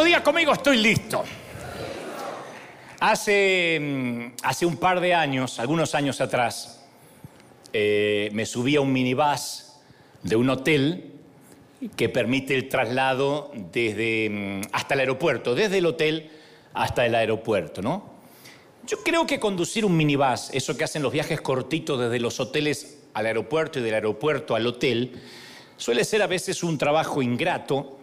listo? Conmigo, estoy listo. Hace, mm, hace un par de años, algunos años atrás, eh, me subí a un minibús de un hotel que permite el traslado desde, mm, hasta el aeropuerto, desde el hotel hasta el aeropuerto, ¿no? Yo creo que conducir un minibús, eso que hacen los viajes cortitos desde los hoteles al aeropuerto y del aeropuerto al hotel, suele ser a veces un trabajo ingrato,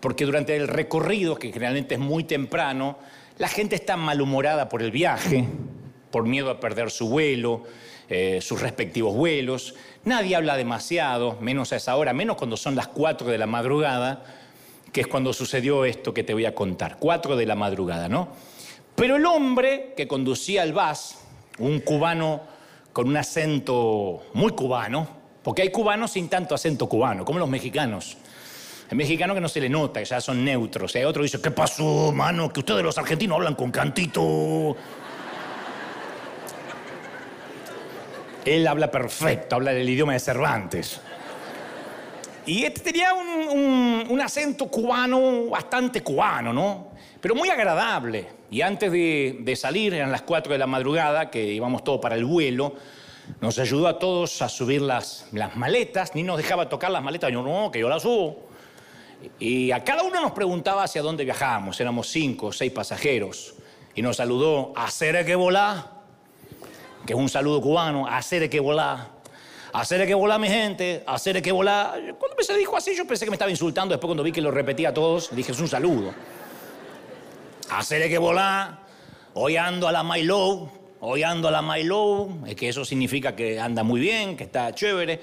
porque durante el recorrido, que generalmente es muy temprano, la gente está malhumorada por el viaje, por miedo a perder su vuelo, eh, sus respectivos vuelos. Nadie habla demasiado, menos a esa hora, menos cuando son las 4 de la madrugada, que es cuando sucedió esto que te voy a contar. 4 de la madrugada, ¿no? Pero el hombre que conducía el bus, un cubano con un acento muy cubano, porque hay cubanos sin tanto acento cubano, como los mexicanos. El mexicano que no se le nota, que ya son neutros. Hay otro que dice, ¿qué pasó, mano? Que ustedes los argentinos hablan con cantito. Él habla perfecto, habla el idioma de Cervantes. Y este tenía un, acento cubano, bastante cubano, ¿no? Pero muy agradable. Y antes de, salir, eran las 4 de la madrugada, que íbamos todos para el vuelo, nos ayudó a todos a subir las, las maletas, ni nos dejaba tocar las maletas. Yo, no, que yo las subo. Y a cada uno nos preguntaba hacia dónde viajábamos. Éramos cinco o seis pasajeros. Y nos saludó, hacer que volá, que es un saludo cubano, hacer que volá. Hacer que volá, mi gente, hacer que volá. Cuando me se dijo así, yo pensé que me estaba insultando. Después, cuando vi que lo repetía a todos, dije, es un saludo. Hacer que volá, hoy ando a la My Low, hoy ando a la My es que eso significa que anda muy bien, que está chévere.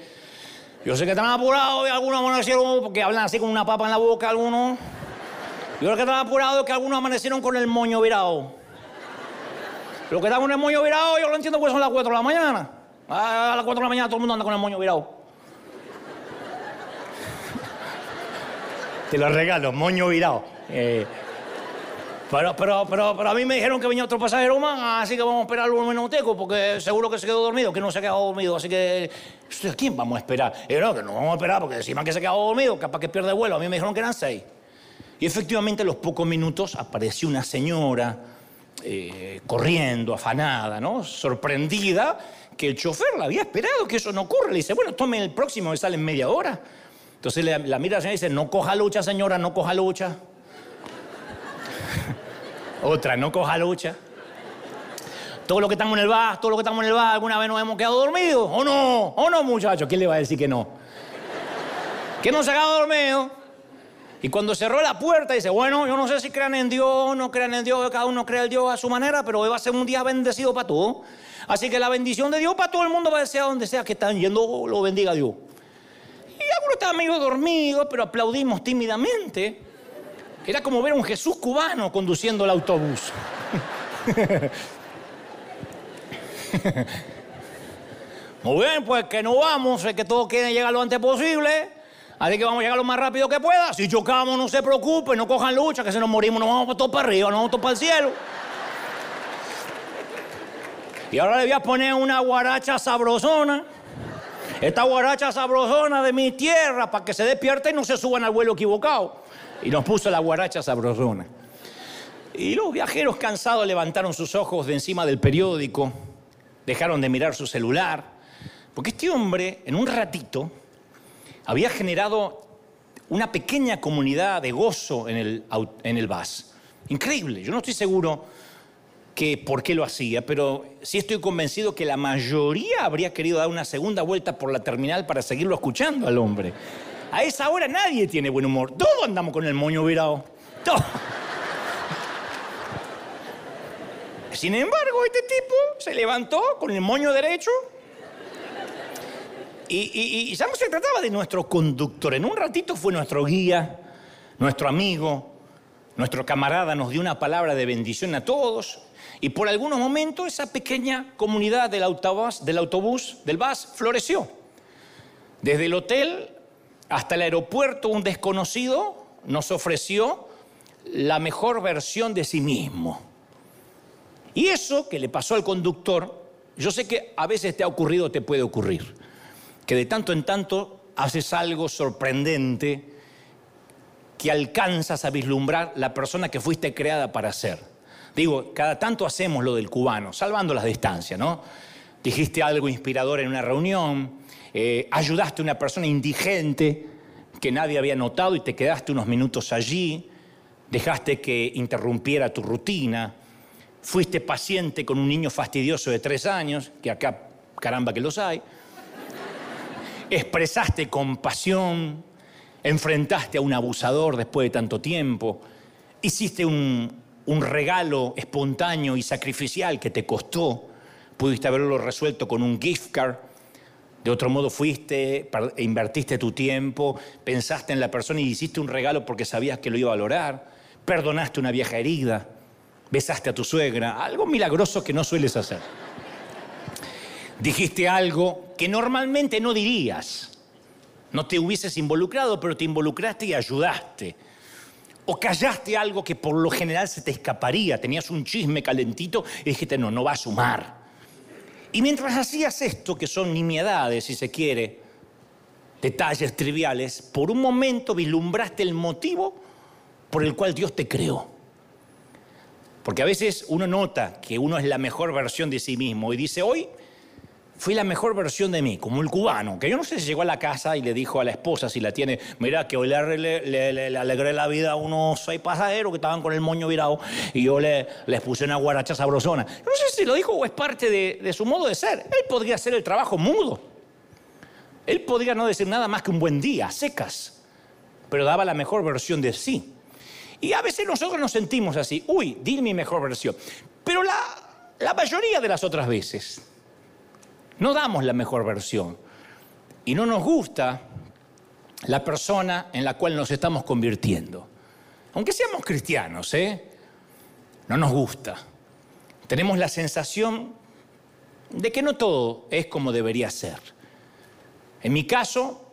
Yo sé que están apurados y algunos amanecieron porque hablan así con una papa en la boca algunos. Yo creo que están apurados es que algunos amanecieron con el moño virado. Lo que está con el moño virado, yo lo entiendo porque son las 4 de la mañana. A las 4 de la mañana todo el mundo anda con el moño virado. Te lo regalo, moño virado. Eh, pero, pero, pero, pero, a mí me dijeron que venía otro pasajero más, así que vamos a esperarlo en el porque seguro que se quedó dormido, que no se ha quedado dormido, así que... ¿A quién vamos a esperar? Y no, que no vamos a esperar, porque encima que se ha quedado dormido, capaz que pierde vuelo. A mí me dijeron que eran seis. Y efectivamente, a los pocos minutos apareció una señora eh, corriendo, afanada, ¿no? Sorprendida, que el chofer la había esperado, que eso no ocurre. Le dice, bueno, tome el próximo que sale en media hora. Entonces la, la mira la señora y dice, no coja lucha, señora, no coja lucha. Otra, no coja lucha. Todos los que estamos en el bar, todos los que estamos en el bar, alguna vez nos hemos quedado dormidos. ¿O no? ¿O no, muchachos? ¿Quién le va a decir que no? Que no se ha quedado dormido. Y cuando cerró la puerta, dice, bueno, yo no sé si crean en Dios, no crean en Dios, cada uno crea en Dios a su manera, pero hoy va a ser un día bendecido para todos. Así que la bendición de Dios para todo el mundo va a ser a donde sea que están yendo, lo bendiga Dios. Y algunos estaban medio dormidos, pero aplaudimos tímidamente. Era como ver a un Jesús cubano conduciendo el autobús. Muy bien, pues que no vamos, es que todos quieren llegar lo antes posible. Así que vamos a llegar lo más rápido que pueda. Si chocamos, no se preocupen, no cojan lucha, que si nos morimos nos vamos todos para arriba, nos vamos todos para el cielo. Y ahora le voy a poner una guaracha sabrosona. Esta guaracha sabrosona de mi tierra para que se despierte y no se suban al vuelo equivocado y nos puso la guaracha sabrosona. Y los viajeros cansados levantaron sus ojos de encima del periódico, dejaron de mirar su celular, porque este hombre en un ratito había generado una pequeña comunidad de gozo en el, en el bus. Increíble, yo no estoy seguro que por qué lo hacía, pero sí estoy convencido que la mayoría habría querido dar una segunda vuelta por la terminal para seguirlo escuchando al hombre. A esa hora nadie tiene buen humor. Todos andamos con el moño virado. Todos. Sin embargo, este tipo se levantó con el moño derecho. Y, ya no se trataba de nuestro conductor. En un ratito fue nuestro guía, nuestro amigo, nuestro camarada. Nos dio una palabra de bendición a todos. Y por algunos momentos esa pequeña comunidad del autobús, del autobús, del bus, floreció. Desde el hotel hasta el aeropuerto un desconocido nos ofreció la mejor versión de sí mismo. Y eso que le pasó al conductor, yo sé que a veces te ha ocurrido, te puede ocurrir, que de tanto en tanto haces algo sorprendente que alcanzas a vislumbrar la persona que fuiste creada para ser. Digo, cada tanto hacemos lo del cubano, salvando las distancias, ¿no? Dijiste algo inspirador en una reunión, eh, ayudaste a una persona indigente que nadie había notado y te quedaste unos minutos allí, dejaste que interrumpiera tu rutina, fuiste paciente con un niño fastidioso de tres años, que acá caramba que los hay, expresaste compasión, enfrentaste a un abusador después de tanto tiempo, hiciste un, un regalo espontáneo y sacrificial que te costó, pudiste haberlo resuelto con un gift card, de otro modo fuiste, invertiste tu tiempo, pensaste en la persona y hiciste un regalo porque sabías que lo iba a valorar, perdonaste una vieja herida, besaste a tu suegra, algo milagroso que no sueles hacer. Dijiste algo que normalmente no dirías. No te hubieses involucrado, pero te involucraste y ayudaste. O callaste algo que por lo general se te escaparía. Tenías un chisme calentito y dijiste, no, no va a sumar. Y mientras hacías esto, que son nimiedades, si se quiere, detalles triviales, por un momento vislumbraste el motivo por el cual Dios te creó. Porque a veces uno nota que uno es la mejor versión de sí mismo y dice, hoy fui la mejor versión de mí, como el cubano, que yo no sé si llegó a la casa y le dijo a la esposa, si la tiene, mira, que hoy le, alegré la vida a unos seis pasajeros que estaban con el moño virado y yo le, les puse una guaracha sabrosona. no sé si lo dijo o es parte de, su modo de ser. Él podría hacer el trabajo mudo. Él podría no decir nada más que un buen día, secas, pero daba la mejor versión de sí. Y a veces nosotros nos sentimos así, uy, di mi mejor versión. Pero la mayoría de las otras veces, no damos la mejor versión. Y no nos gusta la persona en la cual nos estamos convirtiendo. Aunque seamos cristianos, ¿eh? No nos gusta. Tenemos la sensación de que no todo es como debería ser. En mi caso,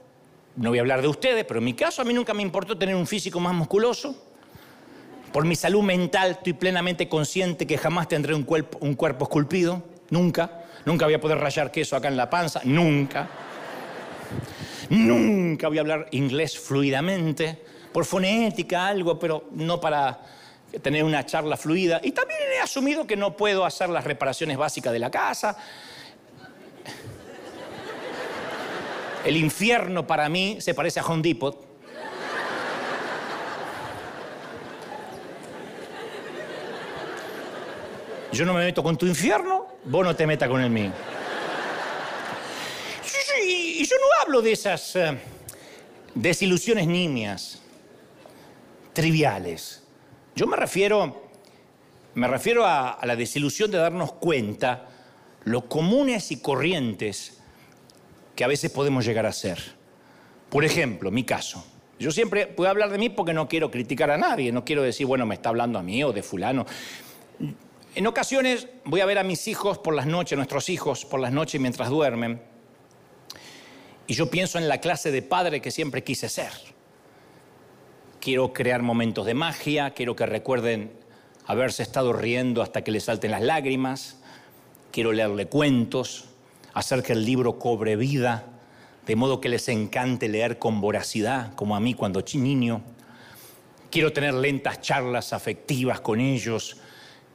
no voy a hablar de ustedes, pero en mi caso a mí nunca me importó tener un físico más musculoso. Por mi salud mental estoy plenamente consciente que jamás tendré un cuerpo, un cuerpo esculpido, nunca. Nunca voy a poder rayar queso acá en la panza, nunca. Nunca voy a hablar inglés fluidamente, por fonética, algo, pero no para tener una charla fluida. Y también he asumido que no puedo hacer las reparaciones básicas de la casa. El infierno para mí se parece a Home Depot. Yo no me meto con tu infierno, vos no te metas con el mío. Y yo no hablo de esas eh, desilusiones nimias, triviales. Yo me refiero, me refiero a, a la desilusión de darnos cuenta lo comunes y corrientes que a veces podemos llegar a ser. Por ejemplo, mi caso. Yo siempre puedo hablar de mí porque no quiero criticar a nadie, no quiero decir, bueno, me está hablando a mí o de fulano. En ocasiones voy a ver a mis hijos por las noches, nuestros hijos por las noches mientras duermen, y yo pienso en la clase de padre que siempre quise ser. Quiero crear momentos de magia, quiero que recuerden haberse estado riendo hasta que les salten las lágrimas, quiero leerle cuentos, hacer que el libro cobre vida, de modo que les encante leer con voracidad, como a mí cuando niño. Quiero tener lentas charlas afectivas con ellos,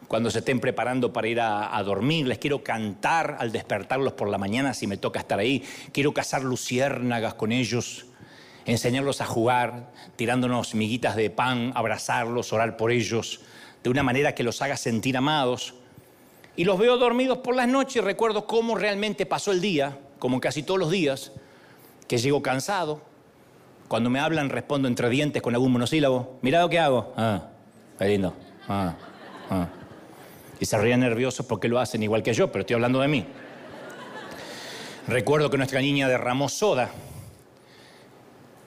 cuando se estén preparando para ir a, dormir, les quiero cantar al despertarlos por la mañana si me toca estar ahí, quiero cazar luciérnagas con ellos, enseñarlos a jugar, tirándonos miguitas de pan, abrazarlos, orar por ellos, de una manera que los haga sentir amados. Y los veo dormidos por las noches y recuerdo cómo realmente pasó el día, como casi todos los días, que llego cansado. Cuando me hablan respondo entre dientes con algún monosílabo. Mira lo que hago. Ah, qué lindo. Ah, ah y se ríen nerviosos porque lo hacen igual que yo, pero estoy hablando de mí. Recuerdo que nuestra niña derramó soda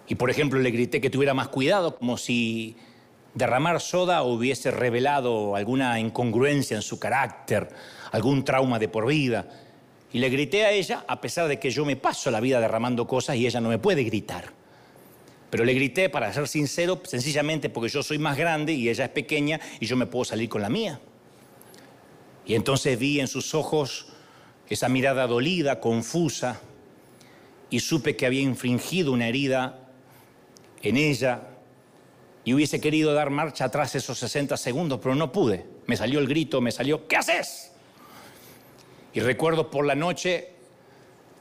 y, por ejemplo, le grité que tuviera más cuidado, como si derramar soda hubiese revelado alguna incongruencia en su carácter, algún trauma de por vida. Y le grité a ella, a pesar de que yo me paso la vida derramando cosas y ella no me puede gritar. Pero le grité, para ser sincero, sencillamente porque yo soy más grande y ella es pequeña y yo me puedo salir con la mía. Y entonces vi en sus ojos esa mirada dolida, confusa, y supe que había infringido una herida en ella y hubiese querido dar marcha atrás esos 60 segundos, pero no pude. Me salió el grito, me salió, ¿qué haces? Y recuerdo por la noche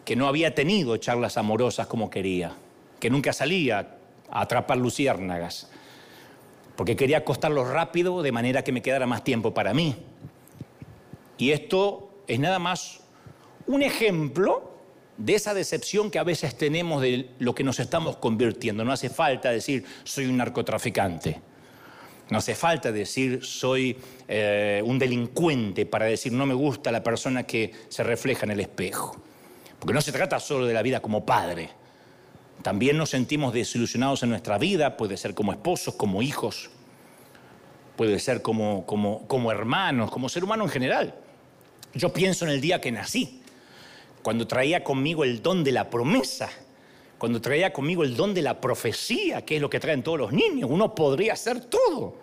que no había tenido charlas amorosas como quería, que nunca salía a atrapar luciérnagas, porque quería acostarlo rápido de manera que me quedara más tiempo para mí. Y esto es nada más un ejemplo de esa decepción que a veces tenemos de lo que nos estamos convirtiendo. No hace falta decir soy un narcotraficante. No hace falta decir soy eh, un delincuente para decir no me gusta la persona que se refleja en el espejo. Porque no se trata solo de la vida como padre. También nos sentimos desilusionados en nuestra vida, puede ser como esposos, como hijos, puede ser como, como, como hermanos, como ser humano en general. Yo pienso en el día que nací, cuando traía conmigo el don de la promesa, cuando traía conmigo el don de la profecía, que es lo que traen todos los niños. Uno podría hacer todo.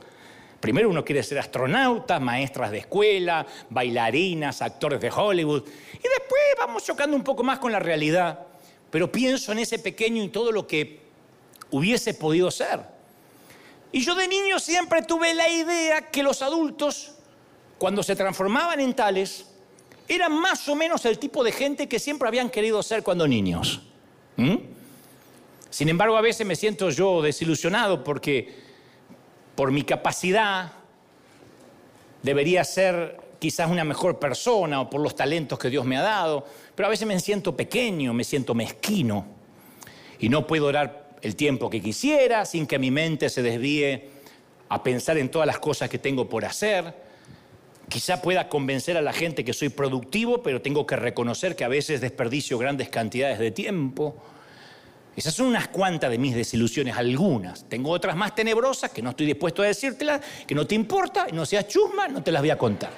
Primero uno quiere ser astronauta, maestras de escuela, bailarinas, actores de Hollywood. Y después vamos chocando un poco más con la realidad. Pero pienso en ese pequeño y todo lo que hubiese podido ser. Y yo de niño siempre tuve la idea que los adultos, cuando se transformaban en tales, eran más o menos el tipo de gente que siempre habían querido ser cuando niños. ¿Mm? Sin embargo, a veces me siento yo desilusionado porque por mi capacidad debería ser quizás una mejor persona o por los talentos que Dios me ha dado, pero a veces me siento pequeño, me siento mezquino y no puedo orar el tiempo que quisiera sin que mi mente se desvíe a pensar en todas las cosas que tengo por hacer. Quizá pueda convencer a la gente que soy productivo, pero tengo que reconocer que a veces desperdicio grandes cantidades de tiempo. Esas son unas cuantas de mis desilusiones, algunas. Tengo otras más tenebrosas que no estoy dispuesto a decírtelas, que no te importa, no seas chusma, no te las voy a contar.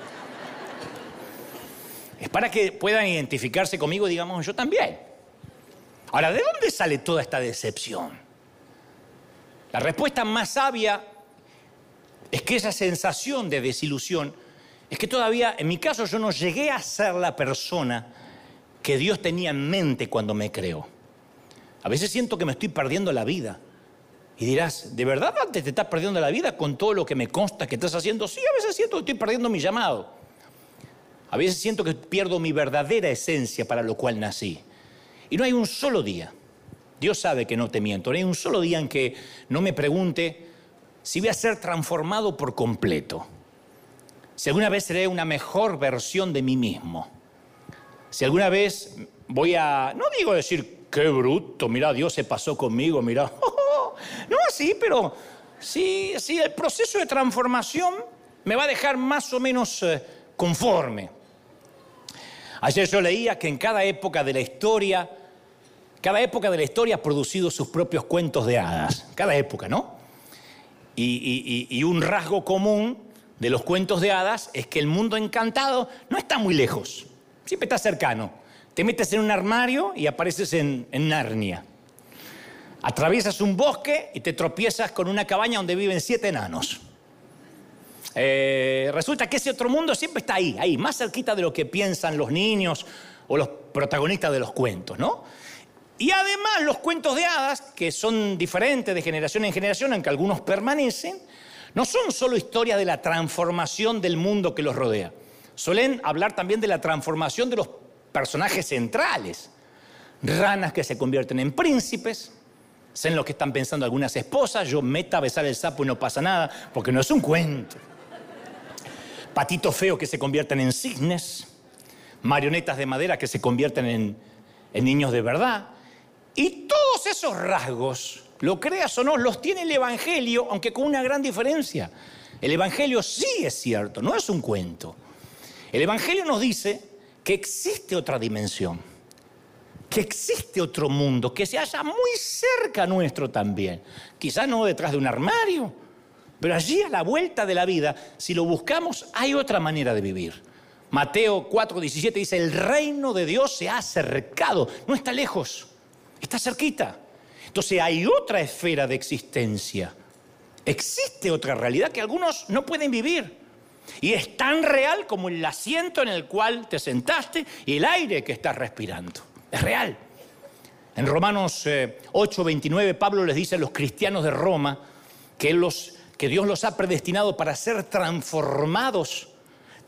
Es para que puedan identificarse conmigo, digamos, yo también. Ahora, ¿de dónde sale toda esta decepción? La respuesta más sabia es que esa sensación de desilusión es que todavía, en mi caso, yo no llegué a ser la persona que Dios tenía en mente cuando me creó. A veces siento que me estoy perdiendo la vida. Y dirás, ¿de verdad antes te estás perdiendo la vida con todo lo que me consta que estás haciendo? Sí, a veces siento que estoy perdiendo mi llamado. A veces siento que pierdo mi verdadera esencia para lo cual nací. Y no hay un solo día, Dios sabe que no te miento, no hay un solo día en que no me pregunte si voy a ser transformado por completo. Si alguna vez seré una mejor versión de mí mismo. Si alguna vez voy a, no digo decir qué bruto, mira, Dios se pasó conmigo, mira. no así, pero sí, sí, el proceso de transformación me va a dejar más o menos eh, conforme. Ayer yo leía que en cada época de la historia, cada época de la historia ha producido sus propios cuentos de hadas, cada época, ¿no? y un rasgo común de los cuentos de hadas es que el mundo encantado no está muy lejos, siempre está cercano. Te metes en un armario y apareces en, Narnia. Atraviesas un bosque y te tropiezas con una cabaña donde viven siete enanos. Eh, resulta que ese otro mundo siempre está ahí, ahí, más cerquita de lo que piensan los niños o los protagonistas de los cuentos, ¿no? Y además los cuentos de hadas, que son diferentes de generación en generación, aunque algunos permanecen, no son solo historias de la transformación del mundo que los rodea. Suelen hablar también de la transformación de los personajes centrales. Ranas que se convierten en príncipes. Sé en lo que están pensando algunas esposas. Yo meta a besar el sapo y no pasa nada, porque no es un cuento. Patitos feos que se convierten en cisnes. Marionetas de madera que se convierten en, en niños de verdad. Y todos esos rasgos, lo creas o no, los tiene el Evangelio, aunque con una gran diferencia. El Evangelio sí es cierto, no es un cuento. El Evangelio nos dice que existe otra dimensión, que existe otro mundo, que se halla muy cerca nuestro también. Quizás no detrás de un armario, pero allí a la vuelta de la vida, si lo buscamos, hay otra manera de vivir. Mateo 4:17 dice, el reino de Dios se ha acercado, no está lejos, está cerquita. Entonces hay otra esfera de existencia. Existe otra realidad que algunos no pueden vivir. Y es tan real como el asiento en el cual te sentaste y el aire que estás respirando. Es real. En Romanos 8, eh, 29, Pablo les dice a los cristianos de Roma que, que Dios los ha predestinado para ser transformados,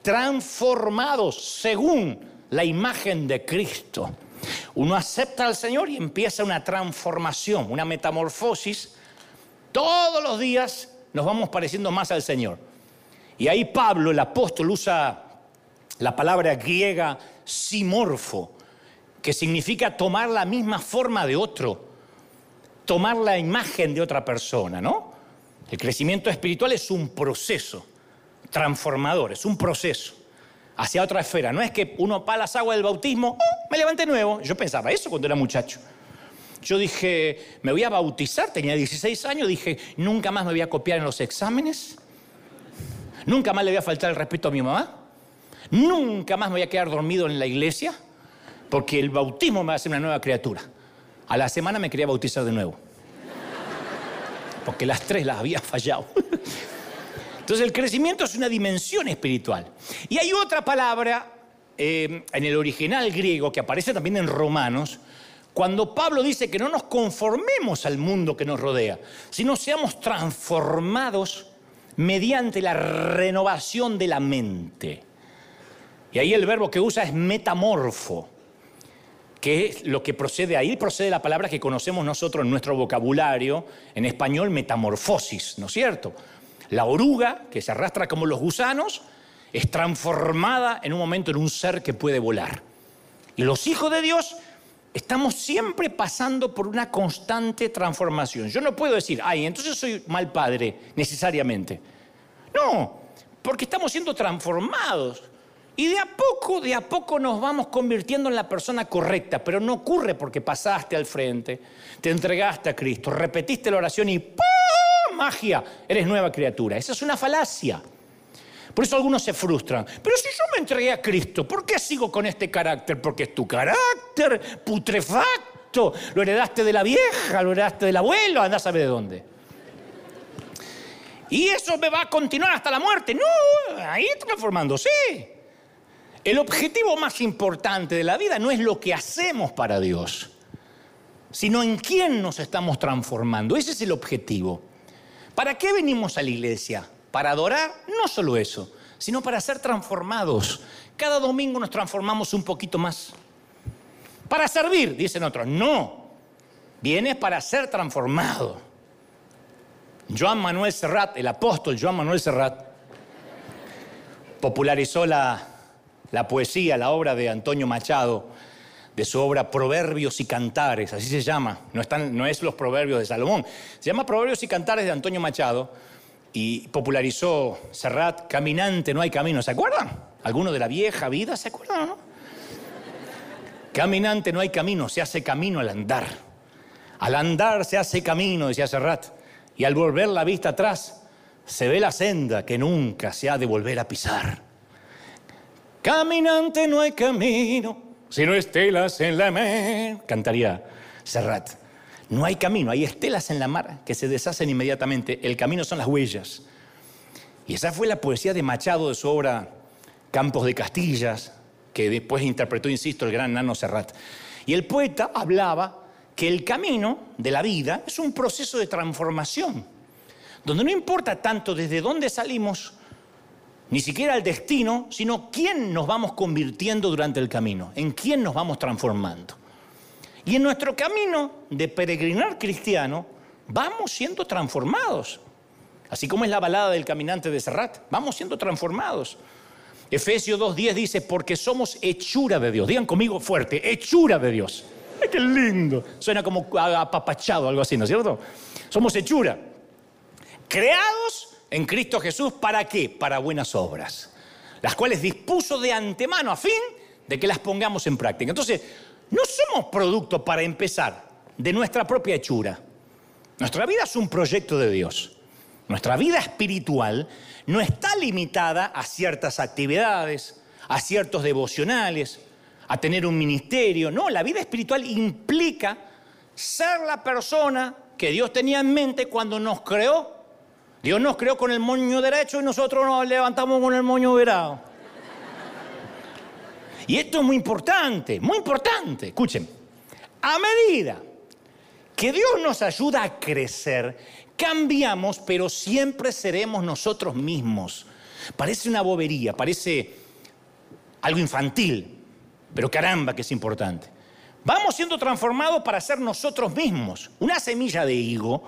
transformados según la imagen de Cristo. Uno acepta al Señor y empieza una transformación, una metamorfosis. Todos los días nos vamos pareciendo más al Señor. Y ahí Pablo, el apóstol, usa la palabra griega simorfo, que significa tomar la misma forma de otro, tomar la imagen de otra persona, ¿no? El crecimiento espiritual es un proceso transformador, es un proceso hacia otra esfera. No es que uno para las aguas del bautismo, oh, me levanté nuevo. Yo pensaba eso cuando era muchacho. Yo dije, me voy a bautizar, tenía 16 años, dije, nunca más me voy a copiar en los exámenes, nunca más le voy a faltar el respeto a mi mamá, nunca más me voy a quedar dormido en la iglesia, porque el bautismo me va a hacer una nueva criatura. A la semana me quería bautizar de nuevo, porque las tres las había fallado. Entonces el crecimiento es una dimensión espiritual. Y hay otra palabra eh, en el original griego que aparece también en Romanos, cuando Pablo dice que no nos conformemos al mundo que nos rodea, sino seamos transformados mediante la renovación de la mente. Y ahí el verbo que usa es metamorfo, que es lo que procede ahí, procede la palabra que conocemos nosotros en nuestro vocabulario, en español, metamorfosis, ¿no es cierto? La oruga, que se arrastra como los gusanos, es transformada en un momento en un ser que puede volar. Y los hijos de Dios estamos siempre pasando por una constante transformación. Yo no puedo decir, ay, entonces soy mal padre, necesariamente. No, porque estamos siendo transformados. Y de a poco, de a poco nos vamos convirtiendo en la persona correcta, pero no ocurre porque pasaste al frente, te entregaste a Cristo, repetiste la oración y ¡pum! Magia, eres nueva criatura. Esa es una falacia. Por eso algunos se frustran. Pero si yo me entregué a Cristo, ¿por qué sigo con este carácter? Porque es tu carácter putrefacto. Lo heredaste de la vieja, lo heredaste del abuelo, andás a saber de dónde. Y eso me va a continuar hasta la muerte. No, ahí transformándose. El objetivo más importante de la vida no es lo que hacemos para Dios, sino en quién nos estamos transformando. Ese es el objetivo. ¿Para qué venimos a la iglesia? Para adorar, no solo eso, sino para ser transformados. Cada domingo nos transformamos un poquito más. Para servir, dicen otros. No, vienes para ser transformado. Joan Manuel Serrat, el apóstol Joan Manuel Serrat, popularizó la, la poesía, la obra de Antonio Machado, de su obra Proverbios y Cantares, así se llama, no, están, no es los Proverbios de Salomón, se llama Proverbios y Cantares de Antonio Machado y popularizó Serrat, Caminante, no hay camino, ¿se acuerdan? ¿Alguno de la vieja vida se acuerdan? No? Caminante, no hay camino, se hace camino al andar. Al andar se hace camino, decía Serrat, y al volver la vista atrás se ve la senda que nunca se ha de volver a pisar. Caminante, no hay camino si no estelas en la mar, cantaría Serrat. No hay camino, hay estelas en la mar que se deshacen inmediatamente. El camino son las huellas. Y esa fue la poesía de Machado de su obra Campos de Castillas, que después interpretó, insisto, el gran Nano Serrat. Y el poeta hablaba que el camino de la vida es un proceso de transformación, donde no importa tanto desde dónde salimos, ni siquiera el destino, sino quién nos vamos convirtiendo durante el camino, en quién nos vamos transformando. Y en nuestro camino de peregrinar cristiano, vamos siendo transformados. Así como es la balada del caminante de Serrat, vamos siendo transformados. Efesios 2.10 dice, porque somos hechura de Dios. Digan conmigo fuerte, hechura de Dios. ¡Ay, qué lindo! Suena como apapachado, algo así, ¿no es cierto? Somos hechura. Creados en Cristo Jesús, ¿para qué? Para buenas obras, las cuales dispuso de antemano a fin de que las pongamos en práctica. Entonces, no somos producto para empezar de nuestra propia hechura. Nuestra vida es un proyecto de Dios. Nuestra vida espiritual no está limitada a ciertas actividades, a ciertos devocionales, a tener un ministerio. No, la vida espiritual implica ser la persona que Dios tenía en mente cuando nos creó Dios nos creó con el moño derecho y nosotros nos levantamos con el moño virado. Y esto es muy importante, muy importante. Escuchen, a medida que Dios nos ayuda a crecer, cambiamos, pero siempre seremos nosotros mismos. Parece una bobería, parece algo infantil, pero caramba que es importante. Vamos siendo transformados para ser nosotros mismos. Una semilla de higo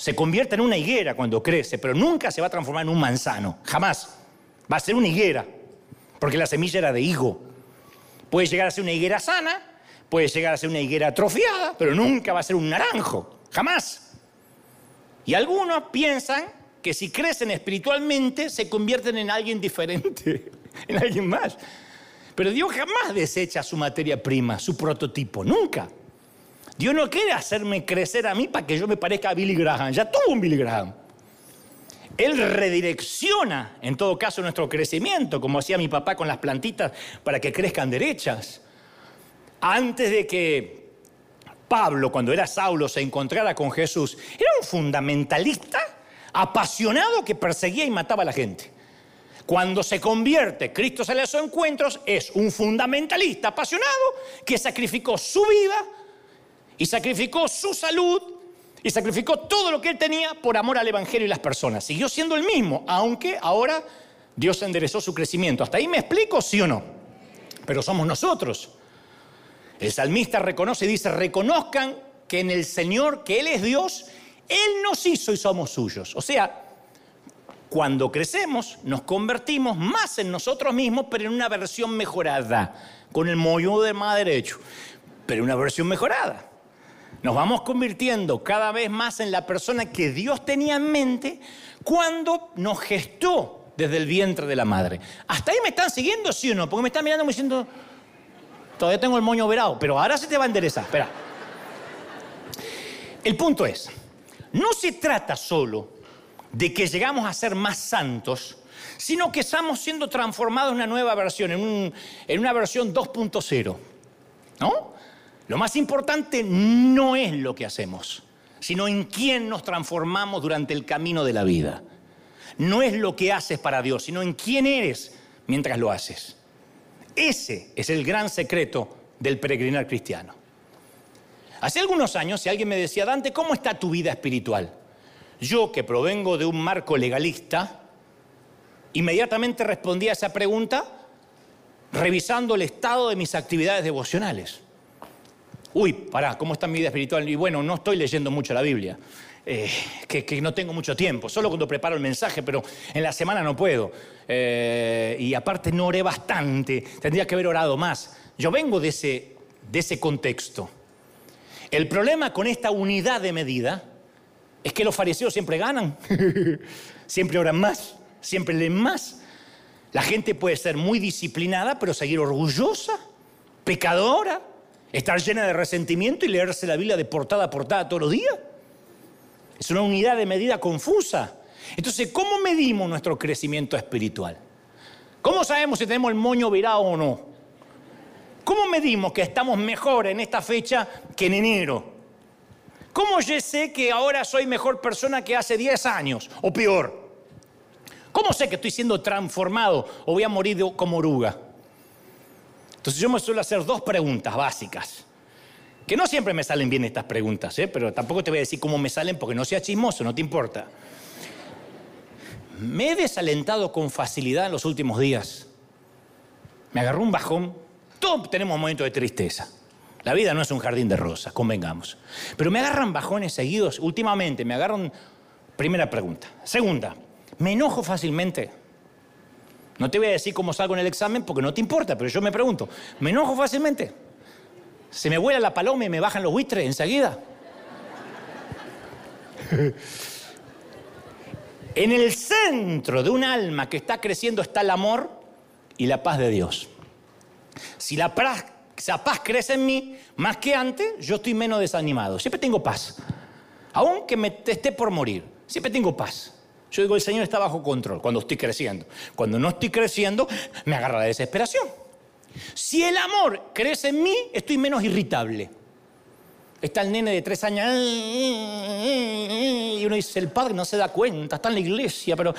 se convierte en una higuera cuando crece, pero nunca se va a transformar en un manzano, jamás. Va a ser una higuera, porque la semilla era de higo. Puede llegar a ser una higuera sana, puede llegar a ser una higuera atrofiada, pero nunca va a ser un naranjo, jamás. Y algunos piensan que si crecen espiritualmente se convierten en alguien diferente, en alguien más. Pero Dios jamás desecha su materia prima, su prototipo, nunca. Dios no quiere hacerme crecer a mí para que yo me parezca a Billy Graham, ya tuvo un Billy Graham. Él redirecciona, en todo caso, nuestro crecimiento, como hacía mi papá con las plantitas, para que crezcan derechas. Antes de que Pablo, cuando era Saulo, se encontrara con Jesús, era un fundamentalista apasionado que perseguía y mataba a la gente. Cuando se convierte, Cristo sale a sus encuentros, es un fundamentalista apasionado que sacrificó su vida y sacrificó su salud y sacrificó todo lo que él tenía por amor al Evangelio y las personas. Siguió siendo el mismo, aunque ahora Dios enderezó su crecimiento. ¿Hasta ahí me explico, sí o no? Pero somos nosotros. El salmista reconoce y dice, reconozcan que en el Señor, que Él es Dios, Él nos hizo y somos suyos. O sea, cuando crecemos, nos convertimos más en nosotros mismos, pero en una versión mejorada, con el mollo de más derecho, pero una versión mejorada. Nos vamos convirtiendo cada vez más en la persona que Dios tenía en mente cuando nos gestó desde el vientre de la madre. ¿Hasta ahí me están siguiendo, sí o no? Porque me están mirando y diciendo, todavía tengo el moño verado, pero ahora se te va a enderezar. Espera. El punto es, no se trata solo de que llegamos a ser más santos, sino que estamos siendo transformados en una nueva versión, en una versión 2.0. ¿No? Lo más importante no es lo que hacemos, sino en quién nos transformamos durante el camino de la vida. No es lo que haces para Dios, sino en quién eres mientras lo haces. Ese es el gran secreto del peregrinar cristiano. Hace algunos años, si alguien me decía, Dante, ¿cómo está tu vida espiritual? Yo, que provengo de un marco legalista, inmediatamente respondí a esa pregunta revisando el estado de mis actividades devocionales. Uy, pará, ¿cómo está mi vida espiritual? Y bueno, no estoy leyendo mucho la Biblia. Eh, que, no tengo mucho tiempo, solo cuando preparo el mensaje, pero en la semana no puedo. Eh, y aparte no oré bastante, tendría que haber orado más. Yo vengo de ese, de ese contexto. El problema con esta unidad de medida es que los fariseos siempre ganan, siempre oran más, siempre leen más. La gente puede ser muy disciplinada, pero seguir orgullosa, pecadora, estar llena de resentimiento y leerse la Biblia de portada a portada todos los días. Es una unidad de medida confusa. Entonces, ¿cómo medimos nuestro crecimiento espiritual? ¿Cómo sabemos si tenemos el moño virado o no? ¿Cómo medimos que estamos mejor en esta fecha que en enero? ¿Cómo yo sé que ahora soy mejor persona que hace 10 años o peor? ¿Cómo sé que estoy siendo transformado o voy a morir como oruga? Entonces yo me suelo hacer dos preguntas básicas. Que no siempre me salen bien estas preguntas, ¿eh? pero tampoco te voy a decir cómo me salen porque no sea chismoso, no te importa. Me he desalentado con facilidad en los últimos días. Me agarró un bajón. Todos tenemos momentos de tristeza. La vida no es un jardín de rosas, convengamos. Pero me agarran bajones seguidos. Últimamente me agarran... Primera pregunta. Segunda, ¿me enojo fácilmente? No te voy a decir cómo salgo en el examen porque no te importa, pero yo me pregunto, ¿me enojo fácilmente? ¿Se me vuela la paloma y me bajan los buitres enseguida? en el centro de un alma que está creciendo está el amor y la paz de Dios. Si la paz esa paz crece en mí más que antes, yo estoy menos desanimado. Siempre tengo paz. Aunque me esté por morir, siempre tengo paz. Yo digo, el Señor está bajo control cuando estoy creciendo. Cuando no estoy creciendo, me agarra la desesperación. Si el amor crece en mí, estoy menos irritable. Está el nene de tres años y uno dice, el padre no se da cuenta, está en la iglesia, pero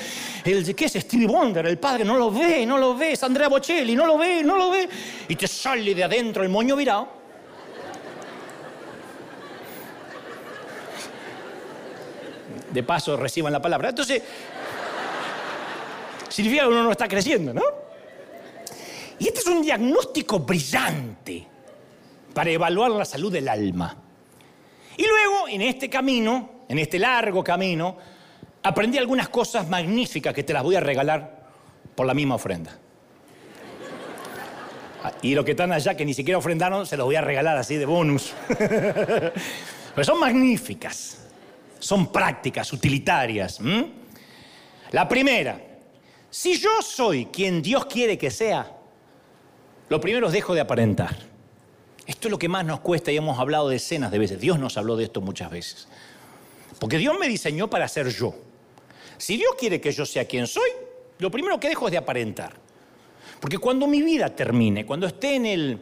el, ¿qué es Stevie Wonder? El padre no lo ve, no lo ve, es Andrea Bocelli, no lo ve, no lo ve. Y te sale de adentro el moño virado. De paso reciban la palabra. Entonces, significa que uno no está creciendo, ¿no? Y este es un diagnóstico brillante para evaluar la salud del alma. Y luego, en este camino, en este largo camino, aprendí algunas cosas magníficas que te las voy a regalar por la misma ofrenda. Y los que están allá que ni siquiera ofrendaron, se los voy a regalar así de bonus. Pero son magníficas, son prácticas, utilitarias. La primera, si yo soy quien Dios quiere que sea, lo primero es dejo de aparentar. Esto es lo que más nos cuesta y hemos hablado decenas de veces. Dios nos habló de esto muchas veces. Porque Dios me diseñó para ser yo. Si Dios quiere que yo sea quien soy, lo primero que dejo es de aparentar. Porque cuando mi vida termine, cuando esté en el,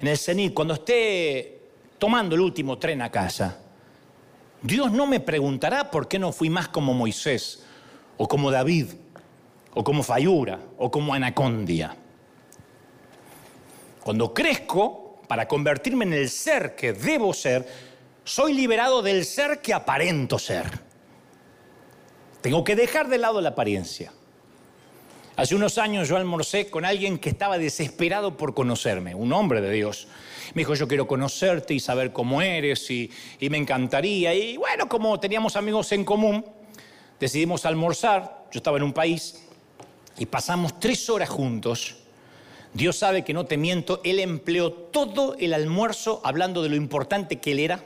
en el cenit, cuando esté tomando el último tren a casa, Dios no me preguntará por qué no fui más como Moisés, o como David, o como Fayura, o como Anacondia. Cuando crezco, para convertirme en el ser que debo ser, soy liberado del ser que aparento ser. Tengo que dejar de lado la apariencia. Hace unos años yo almorcé con alguien que estaba desesperado por conocerme, un hombre de Dios. Me dijo, yo quiero conocerte y saber cómo eres y, me encantaría. Y bueno, como teníamos amigos en común, decidimos almorzar. Yo estaba en un país y pasamos tres horas juntos. Dios sabe que no te miento, él empleó todo el almuerzo hablando de lo importante que él era,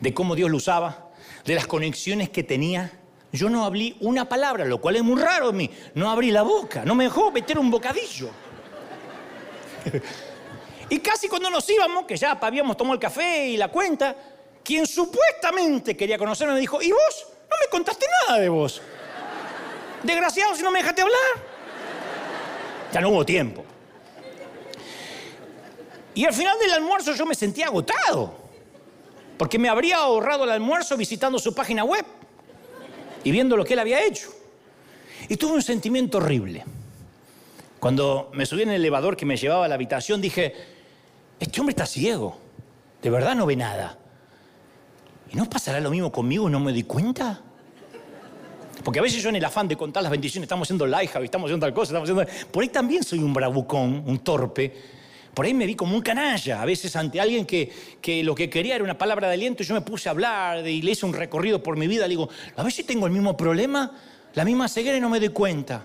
de cómo Dios lo usaba, de las conexiones que tenía yo no hablé una palabra, lo cual es muy raro en mí. No abrí la boca, no me dejó meter un bocadillo. y casi cuando nos íbamos, que ya habíamos tomado el café y la cuenta, quien supuestamente quería conocerme me dijo, ¿y vos? No me contaste nada de vos. Desgraciado si no me dejaste hablar. Ya no hubo tiempo. Y al final del almuerzo yo me sentía agotado, porque me habría ahorrado el almuerzo visitando su página web y viendo lo que él había hecho. Y tuve un sentimiento horrible. Cuando me subí en el elevador que me llevaba a la habitación, dije, este hombre está ciego, de verdad no ve nada. ¿Y no pasará lo mismo conmigo no me doy cuenta? Porque a veces yo en el afán de contar las bendiciones, estamos haciendo live, estamos haciendo tal cosa, estamos haciendo... Por ahí también soy un bravucón, un torpe, por ahí me vi como un canalla, a veces ante alguien que, lo que quería era una palabra de aliento, y yo me puse a hablar y le hice un recorrido por mi vida, le digo, a si tengo el mismo problema, la misma ceguera y no me doy cuenta.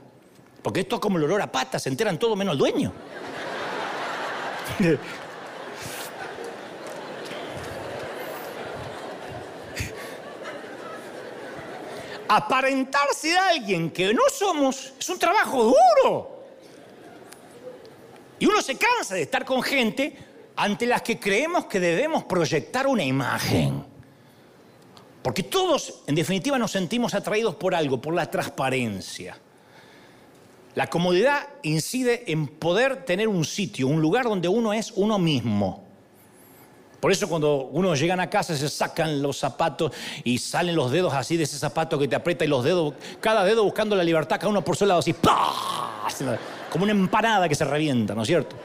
Porque esto es como el olor a patas, se enteran todo menos el dueño. Aparentarse a alguien que no somos es un trabajo duro. Y uno se cansa de estar con gente ante las que creemos que debemos proyectar una imagen. Porque todos, en definitiva, nos sentimos atraídos por algo, por la transparencia. La comodidad incide en poder tener un sitio, un lugar donde uno es uno mismo. Por eso cuando uno llega a casa se sacan los zapatos y salen los dedos así de ese zapato que te aprieta y los dedos, cada dedo buscando la libertad, cada uno por su lado así, como una empanada que se revienta, ¿no es cierto?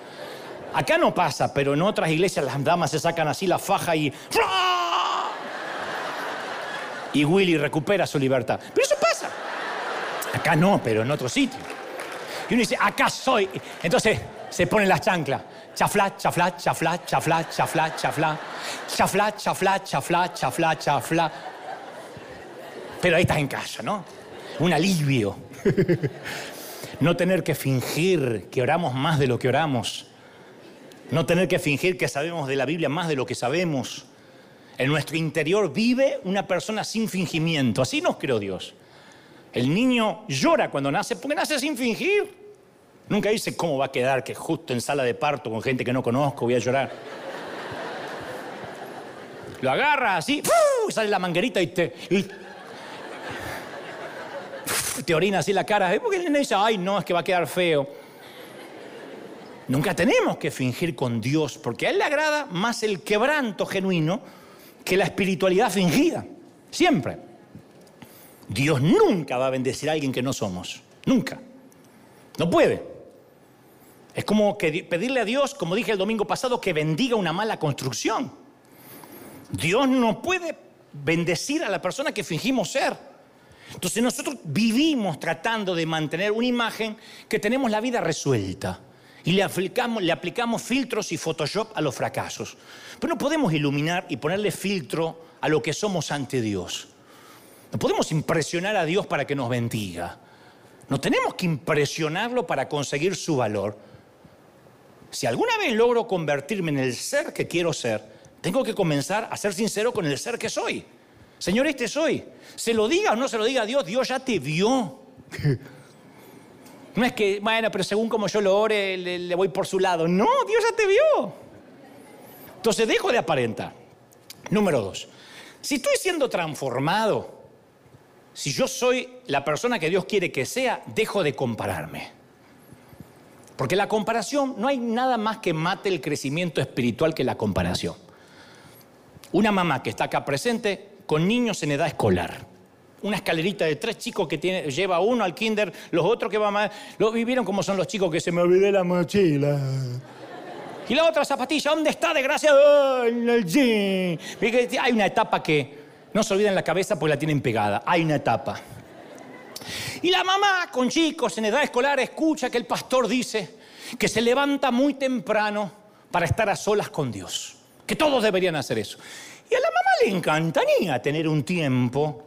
Acá no pasa, pero en otras iglesias las damas se sacan así la faja y... Y Willy recupera su libertad. Pero eso pasa. Acá no, pero en otro sitio. Y uno dice, acá soy. Entonces se ponen las chanclas. Chafla, chafla, chafla, chafla, chafla, chafla. Chafla, chafla, chafla, chafla, chafla. Pero ahí estás en casa, ¿no? Un alivio. No tener que fingir que oramos más de lo que oramos. No tener que fingir que sabemos de la Biblia más de lo que sabemos. En nuestro interior vive una persona sin fingimiento. Así nos creó Dios. El niño llora cuando nace porque nace sin fingir. Nunca dice cómo va a quedar que justo en sala de parto con gente que no conozco voy a llorar. Lo agarra así, sale la manguerita y te, te orina así la cara. Porque el nene dice, ay, no, es que va a quedar feo. Nunca tenemos que fingir con Dios, porque a Él le agrada más el quebranto genuino que la espiritualidad fingida. Siempre. Dios nunca va a bendecir a alguien que no somos. Nunca. No puede. Es como que pedirle a Dios, como dije el domingo pasado, que bendiga una mala construcción. Dios no puede bendecir a la persona que fingimos ser. Entonces nosotros vivimos tratando de mantener una imagen que tenemos la vida resuelta y le aplicamos, filtros y Photoshop a los fracasos. Pero no podemos iluminar y ponerle filtro a lo que somos ante Dios. No podemos impresionar a Dios para que nos bendiga. No tenemos que impresionarlo para conseguir su valor. Si alguna vez logro convertirme en el ser que quiero ser, tengo que comenzar a ser sincero con el ser que soy. Señor, este soy. Se lo diga o no se lo diga a Dios, Dios ya te vio. No es que, bueno, pero según como yo lo ore, le, voy por su lado. No, Dios ya te vio. Entonces dejo de aparentar. Número dos, si estoy siendo transformado, si yo soy la persona que Dios quiere que sea, dejo de compararme. Porque la comparación, no hay nada más que mate el crecimiento espiritual que la comparación. Una mamá que está acá presente con niños en edad escolar una escalerita de tres chicos que tiene, lleva uno al kinder, los otros que van más. Lo vivieron como son los chicos que se me olvidé la mochila. Y la otra zapatilla, ¿dónde está, desgraciado? En el jean. Hay una etapa que no se olvida en la cabeza porque la tienen pegada. Hay una etapa. Y la mamá con chicos en edad escolar escucha que el pastor dice que se levanta muy temprano para estar a solas con Dios. Que todos deberían hacer eso. Y a la mamá le encantaría tener un tiempo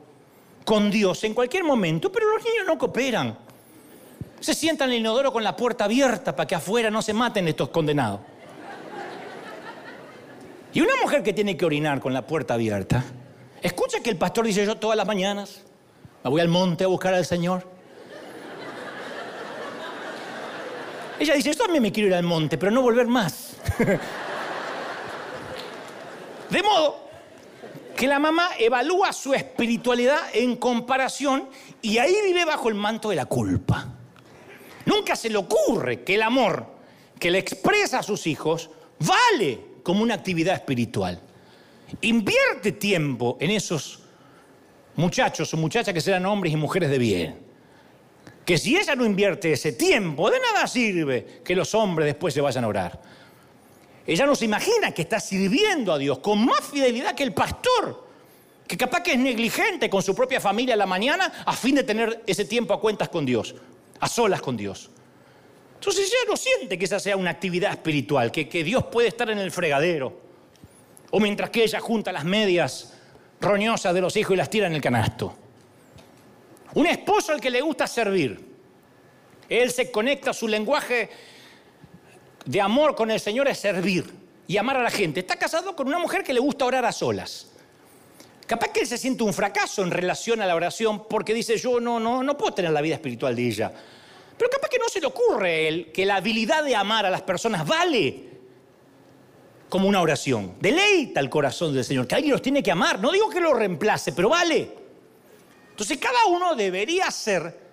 con Dios en cualquier momento, pero los niños no cooperan. Se sientan en el inodoro con la puerta abierta para que afuera no se maten estos condenados. Y una mujer que tiene que orinar con la puerta abierta, escucha que el pastor dice yo todas las mañanas, me voy al monte a buscar al Señor. Ella dice, yo también me quiero ir al monte, pero no volver más. De modo que la mamá evalúa su espiritualidad en comparación y ahí vive bajo el manto de la culpa. Nunca se le ocurre que el amor que le expresa a sus hijos vale como una actividad espiritual. Invierte tiempo en esos muchachos o muchachas que serán hombres y mujeres de bien. Que si ella no invierte ese tiempo, de nada sirve que los hombres después se vayan a orar. Ella no se imagina que está sirviendo a Dios con más fidelidad que el pastor, que capaz que es negligente con su propia familia en la mañana a fin de tener ese tiempo a cuentas con Dios, a solas con Dios. Entonces ella no siente que esa sea una actividad espiritual, que, que Dios puede estar en el fregadero, o mientras que ella junta las medias roñosas de los hijos y las tira en el canasto. Un esposo al que le gusta servir. Él se conecta a su lenguaje de amor con el Señor es servir y amar a la gente. Está casado con una mujer que le gusta orar a solas. Capaz que él se siente un fracaso en relación a la oración porque dice yo no, no, no puedo tener la vida espiritual de ella. Pero capaz que no se le ocurre a él que la habilidad de amar a las personas vale como una oración. Deleita el corazón del Señor, que alguien los tiene que amar. No digo que lo reemplace, pero vale. Entonces cada uno debería ser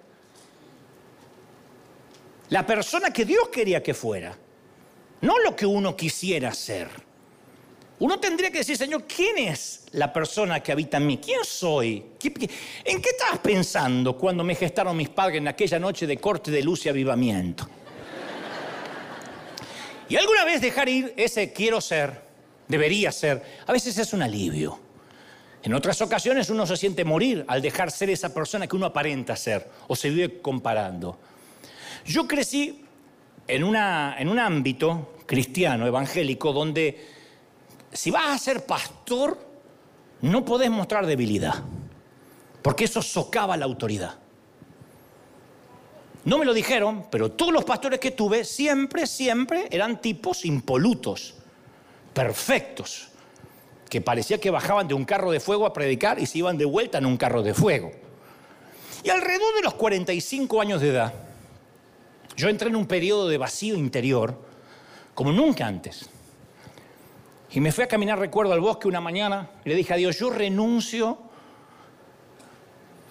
la persona que Dios quería que fuera no lo que uno quisiera ser. Uno tendría que decir, Señor, ¿quién es la persona que habita en mí? ¿Quién soy? ¿En qué estabas pensando cuando me gestaron mis padres en aquella noche de corte de luz y avivamiento? Y alguna vez dejar ir ese quiero ser, debería ser, a veces es un alivio. En otras ocasiones uno se siente morir al dejar ser esa persona que uno aparenta ser o se vive comparando. Yo crecí en, en un ámbito cristiano, evangélico, donde si vas a ser pastor, no podés mostrar debilidad, porque eso socava la autoridad. No me lo dijeron, pero todos los pastores que tuve siempre, siempre eran tipos impolutos, perfectos, que parecía que bajaban de un carro de fuego a predicar y se iban de vuelta en un carro de fuego. Y alrededor de los 45 años de edad, yo entré en un periodo de vacío interior como nunca antes. Y me fui a caminar, recuerdo, al bosque una mañana y le dije a Dios, yo renuncio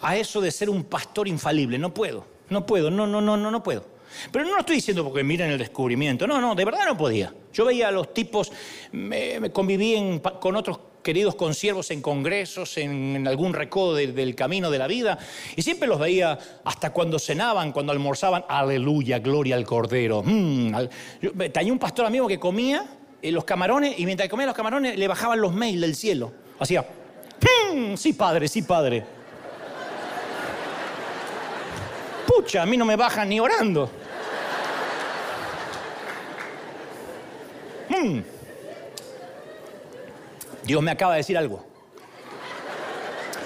a eso de ser un pastor infalible, no puedo, no puedo, no, no, no, no, no puedo. Pero no lo estoy diciendo porque miren el descubrimiento, no, no, de verdad no podía. Yo veía a los tipos, me, conviví con otros queridos consiervos en congresos, en, algún recodo del camino de la vida, y siempre los veía hasta cuando cenaban, cuando almorzaban, aleluya, gloria al Cordero. Mm, tenía un pastor amigo que comía eh, los camarones, y mientras comía los camarones le bajaban los mails del cielo. Hacía, Mm, sí, padre, sí, padre. Pucha, a mí no me bajan ni orando. Mm. Dios me acaba de decir algo.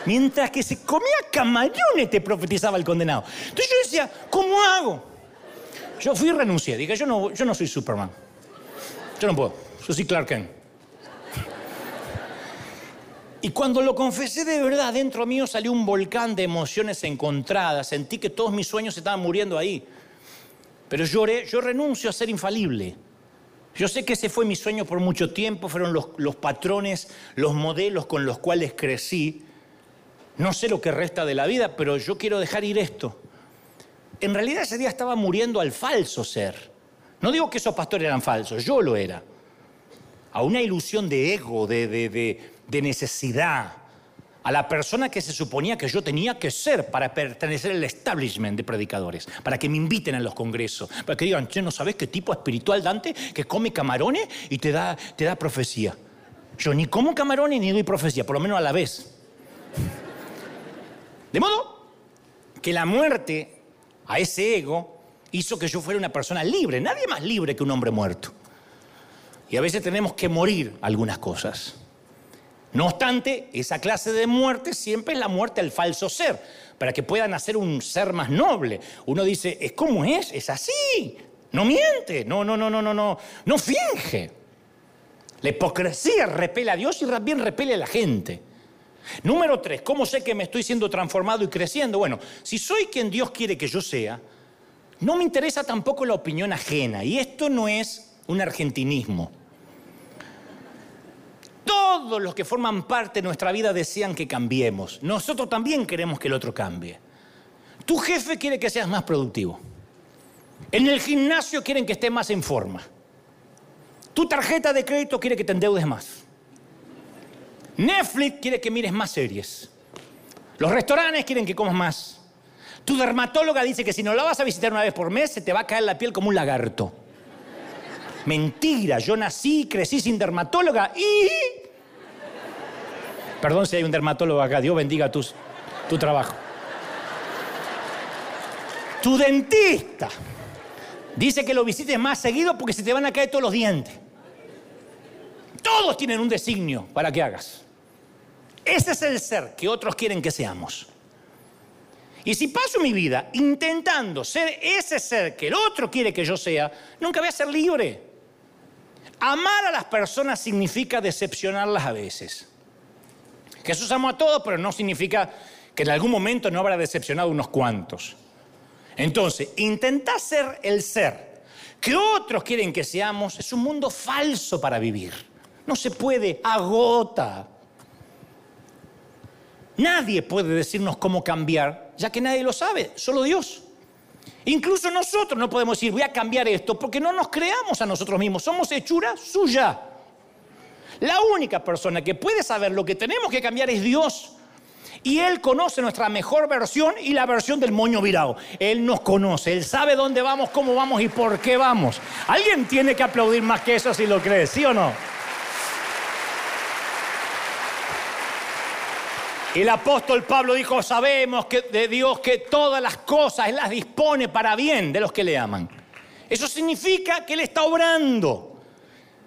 Mientras que se comía camarones, te profetizaba el condenado. Entonces yo decía, ¿cómo hago? Yo fui y renuncié. Dije, yo no, yo no soy Superman. Yo no puedo. Yo soy Clark Kent. Y cuando lo confesé de verdad, dentro mío salió un volcán de emociones encontradas. Sentí que todos mis sueños estaban muriendo ahí. Pero lloré, yo renuncio a ser infalible. Yo sé que ese fue mi sueño por mucho tiempo, fueron los, patrones, los modelos con los cuales crecí. No sé lo que resta de la vida, pero yo quiero dejar ir esto. En realidad ese día estaba muriendo al falso ser. No digo que esos pastores eran falsos, yo lo era. A una ilusión de ego, de, de, de de necesidad a la persona que se suponía que yo tenía que ser para pertenecer al establishment de predicadores, para que me inviten a los congresos, para que digan, che, ¿no sabes qué tipo espiritual Dante que come camarones y te da, te da profecía? Yo ni como camarones ni doy profecía, por lo menos a la vez. De modo que la muerte a ese ego hizo que yo fuera una persona libre, nadie más libre que un hombre muerto. Y a veces tenemos que morir algunas cosas. No obstante, esa clase de muerte siempre es la muerte al falso ser, para que puedan hacer un ser más noble. Uno dice, es como es, es así, no miente, no, no, no, no, no, no, no finge. La hipocresía repele a Dios y también repele a la gente. Número tres, ¿cómo sé que me estoy siendo transformado y creciendo? Bueno, si soy quien Dios quiere que yo sea, no me interesa tampoco la opinión ajena. Y esto no es un argentinismo. Todos los que forman parte de nuestra vida desean que cambiemos. Nosotros también queremos que el otro cambie. Tu jefe quiere que seas más productivo. En el gimnasio quieren que estés más en forma. Tu tarjeta de crédito quiere que te endeudes más. Netflix quiere que mires más series. Los restaurantes quieren que comas más. Tu dermatóloga dice que si no la vas a visitar una vez por mes, se te va a caer la piel como un lagarto. Mentira, yo nací, crecí sin dermatóloga y... Perdón si hay un dermatólogo acá, Dios bendiga tu trabajo. Tu dentista dice que lo visites más seguido porque se te van a caer todos los dientes. Todos tienen un designio para que hagas. Ese es el ser que otros quieren que seamos. Y si paso mi vida intentando ser ese ser que el otro quiere que yo sea, nunca voy a ser libre. Amar a las personas significa decepcionarlas a veces. Jesús amó a todos, pero no significa que en algún momento no habrá decepcionado unos cuantos. Entonces, intentar ser el ser que otros quieren que seamos es un mundo falso para vivir. No se puede, agota. Nadie puede decirnos cómo cambiar, ya que nadie lo sabe, solo Dios. Incluso nosotros no podemos decir, voy a cambiar esto, porque no nos creamos a nosotros mismos, somos hechura suya. La única persona que puede saber lo que tenemos que cambiar es Dios. Y Él conoce nuestra mejor versión y la versión del moño virado. Él nos conoce, Él sabe dónde vamos, cómo vamos y por qué vamos. Alguien tiene que aplaudir más que eso si lo cree, ¿sí o no? El apóstol Pablo dijo, sabemos que de Dios que todas las cosas las dispone para bien de los que le aman. Eso significa que Él está obrando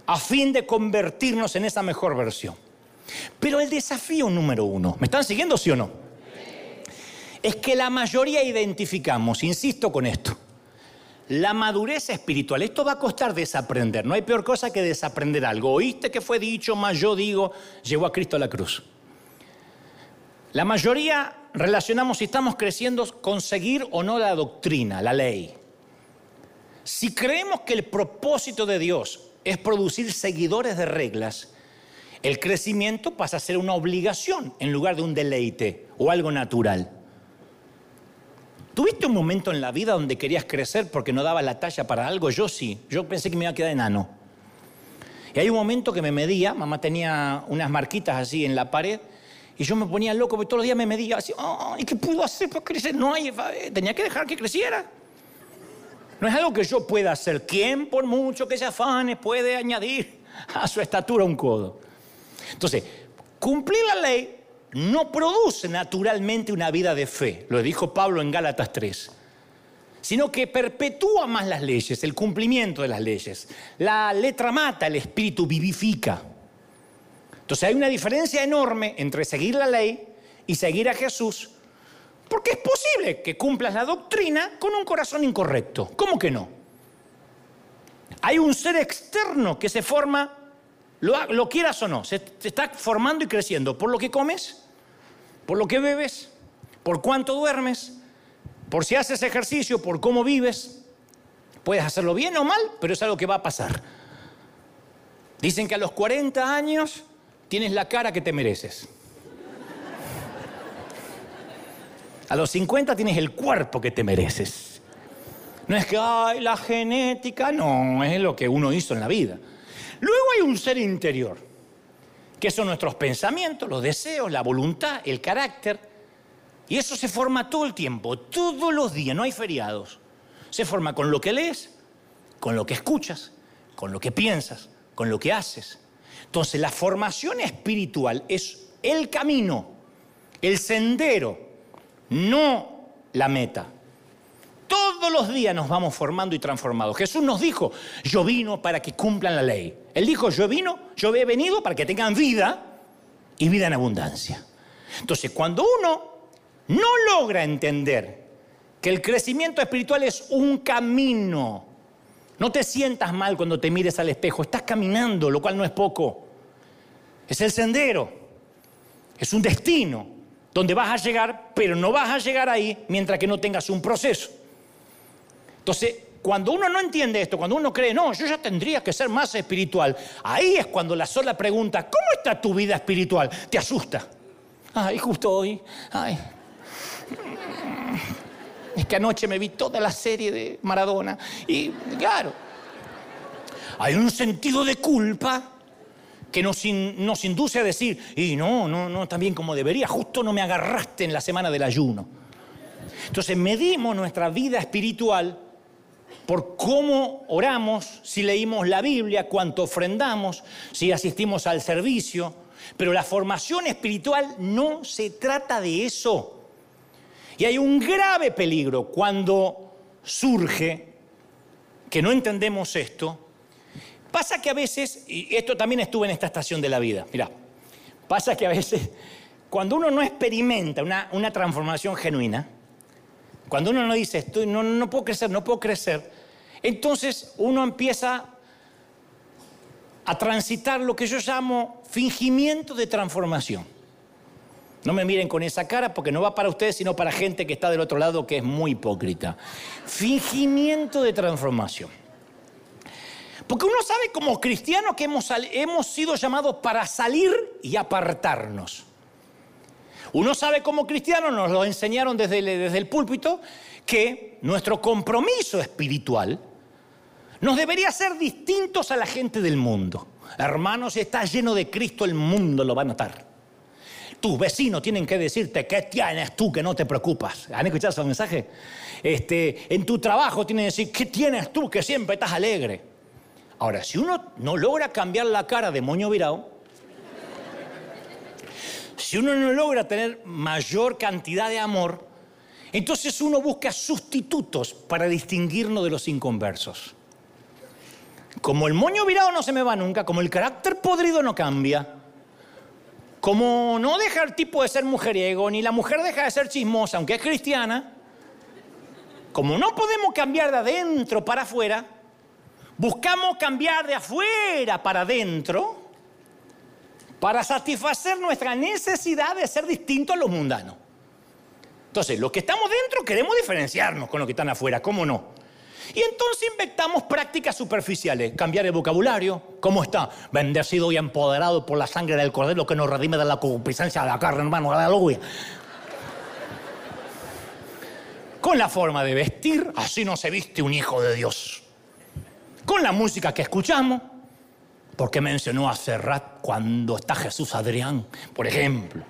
a fin de convertirnos en esa mejor versión. Pero el desafío número uno, ¿me están siguiendo sí o no? Es que la mayoría identificamos, insisto con esto, la madurez espiritual. Esto va a costar desaprender. No hay peor cosa que desaprender algo. Oíste que fue dicho, más yo digo, llegó a Cristo a la cruz. La mayoría relacionamos si estamos creciendo con seguir o no la doctrina, la ley. Si creemos que el propósito de Dios es producir seguidores de reglas, el crecimiento pasa a ser una obligación en lugar de un deleite o algo natural. ¿Tuviste un momento en la vida donde querías crecer porque no daba la talla para algo? Yo sí, yo pensé que me iba a quedar enano. Y hay un momento que me medía, mamá tenía unas marquitas así en la pared, y yo me ponía loco porque todos los días me medía así, ¿y qué puedo hacer para crecer? No hay, eh, tenía que dejar que creciera. No es algo que yo pueda hacer. ¿Quién, por mucho que se afane, puede añadir a su estatura un codo? Entonces, cumplir la ley no produce naturalmente una vida de fe, lo dijo Pablo en Gálatas 3, sino que perpetúa más las leyes, el cumplimiento de las leyes. La letra mata, el espíritu vivifica. Entonces hay una diferencia enorme entre seguir la ley y seguir a Jesús, porque es posible que cumplas la doctrina con un corazón incorrecto. ¿Cómo que no? Hay un ser externo que se forma, lo, quieras o no, se, está formando y creciendo por lo que comes, por lo que bebes, por cuánto duermes, por si haces ejercicio, por cómo vives. Puedes hacerlo bien o mal, pero es algo que va a pasar. Dicen que a los 40 años tienes la cara que te mereces. A los 50 tienes el cuerpo que te mereces. No es que, ay, la genética, no, es lo que uno hizo en la vida. Luego hay un ser interior, que son nuestros pensamientos, los deseos, la voluntad, el carácter. Y eso se forma todo el tiempo, todos los días, no hay feriados. Se forma con lo que lees, con lo que escuchas, con lo que piensas, con lo que haces. Entonces la formación espiritual es el camino, el sendero no la meta. Todos los días nos vamos formando y transformando. Jesús nos dijo, yo vino para que cumplan la ley. Él dijo, yo vino, yo he venido para que tengan vida y vida en abundancia. Entonces, cuando uno no logra entender que el crecimiento espiritual es un camino, no te sientas mal cuando te mires al espejo, estás caminando, lo cual no es poco. Es el sendero, es un destino donde vas a llegar, pero no vas a llegar ahí mientras que no tengas un proceso. Entonces, cuando uno no entiende esto, cuando uno cree, no, yo ya tendría que ser más espiritual, ahí es cuando la sola pregunta, ¿cómo está tu vida espiritual? Te asusta. Ay, justo hoy, ay. Es que anoche me vi toda la serie de Maradona y, claro, hay un sentido de culpa que nos, nos induce a decir, y no, no, no, también como debería, justo no me agarraste en la semana del ayuno. Entonces medimos nuestra vida espiritual por cómo oramos, si leímos la Biblia, cuánto ofrendamos, si asistimos al servicio. Pero la formación espiritual no se trata de eso. Y hay un grave peligro cuando surge, que no entendemos esto, Pasa que a veces, y esto también estuve en esta estación de la vida, mira, pasa que a veces cuando uno no experimenta una, transformación genuina, cuando uno no dice, estoy, no puedo crecer, no puedo crecer, entonces uno empieza a transitar lo que yo llamo fingimiento de transformación. No me miren con esa cara porque no va para ustedes, sino para gente que está del otro lado que es muy hipócrita. Fingimiento de transformación. Porque uno sabe como cristiano que hemos, hemos sido llamados para salir y apartarnos. Uno sabe como cristiano, nos lo enseñaron desde desde el púlpito, que nuestro compromiso espiritual nos debería ser distintos a la gente del mundo. Hermanos, si estás lleno de Cristo, el mundo lo va a notar. Tus vecinos tienen que decirte, ¿qué tienes tú que no te preocupas? ¿Han escuchado ese mensaje? Este, en tu trabajo tienen que decir, ¿qué tienes tú que siempre estás alegre? Ahora, si uno no logra cambiar la cara de moño virado, si uno no logra tener mayor cantidad de amor, entonces uno busca sustitutos para distinguirnos de los inconversos. Como el moño virado no se me va nunca, como el carácter podrido no cambia, como no deja el tipo de ser mujeriego, ni la mujer deja de ser chismosa, aunque es cristiana, como no podemos cambiar de adentro para afuera, Buscamos cambiar de afuera para adentro para satisfacer nuestra necesidad de ser distintos a los mundanos. Entonces, los que estamos dentro queremos diferenciarnos con los que están afuera, ¿cómo no? Y entonces inventamos prácticas superficiales, cambiar el vocabulario, ¿cómo está? Bendecido y empoderado por la sangre del cordero que nos redime de la concupiscencia de la carne, hermano, aleluya. Con la forma de vestir, así no se viste un hijo de Dios con la música que escuchamos, porque mencionó a Serrat cuando está Jesús Adrián, por ejemplo.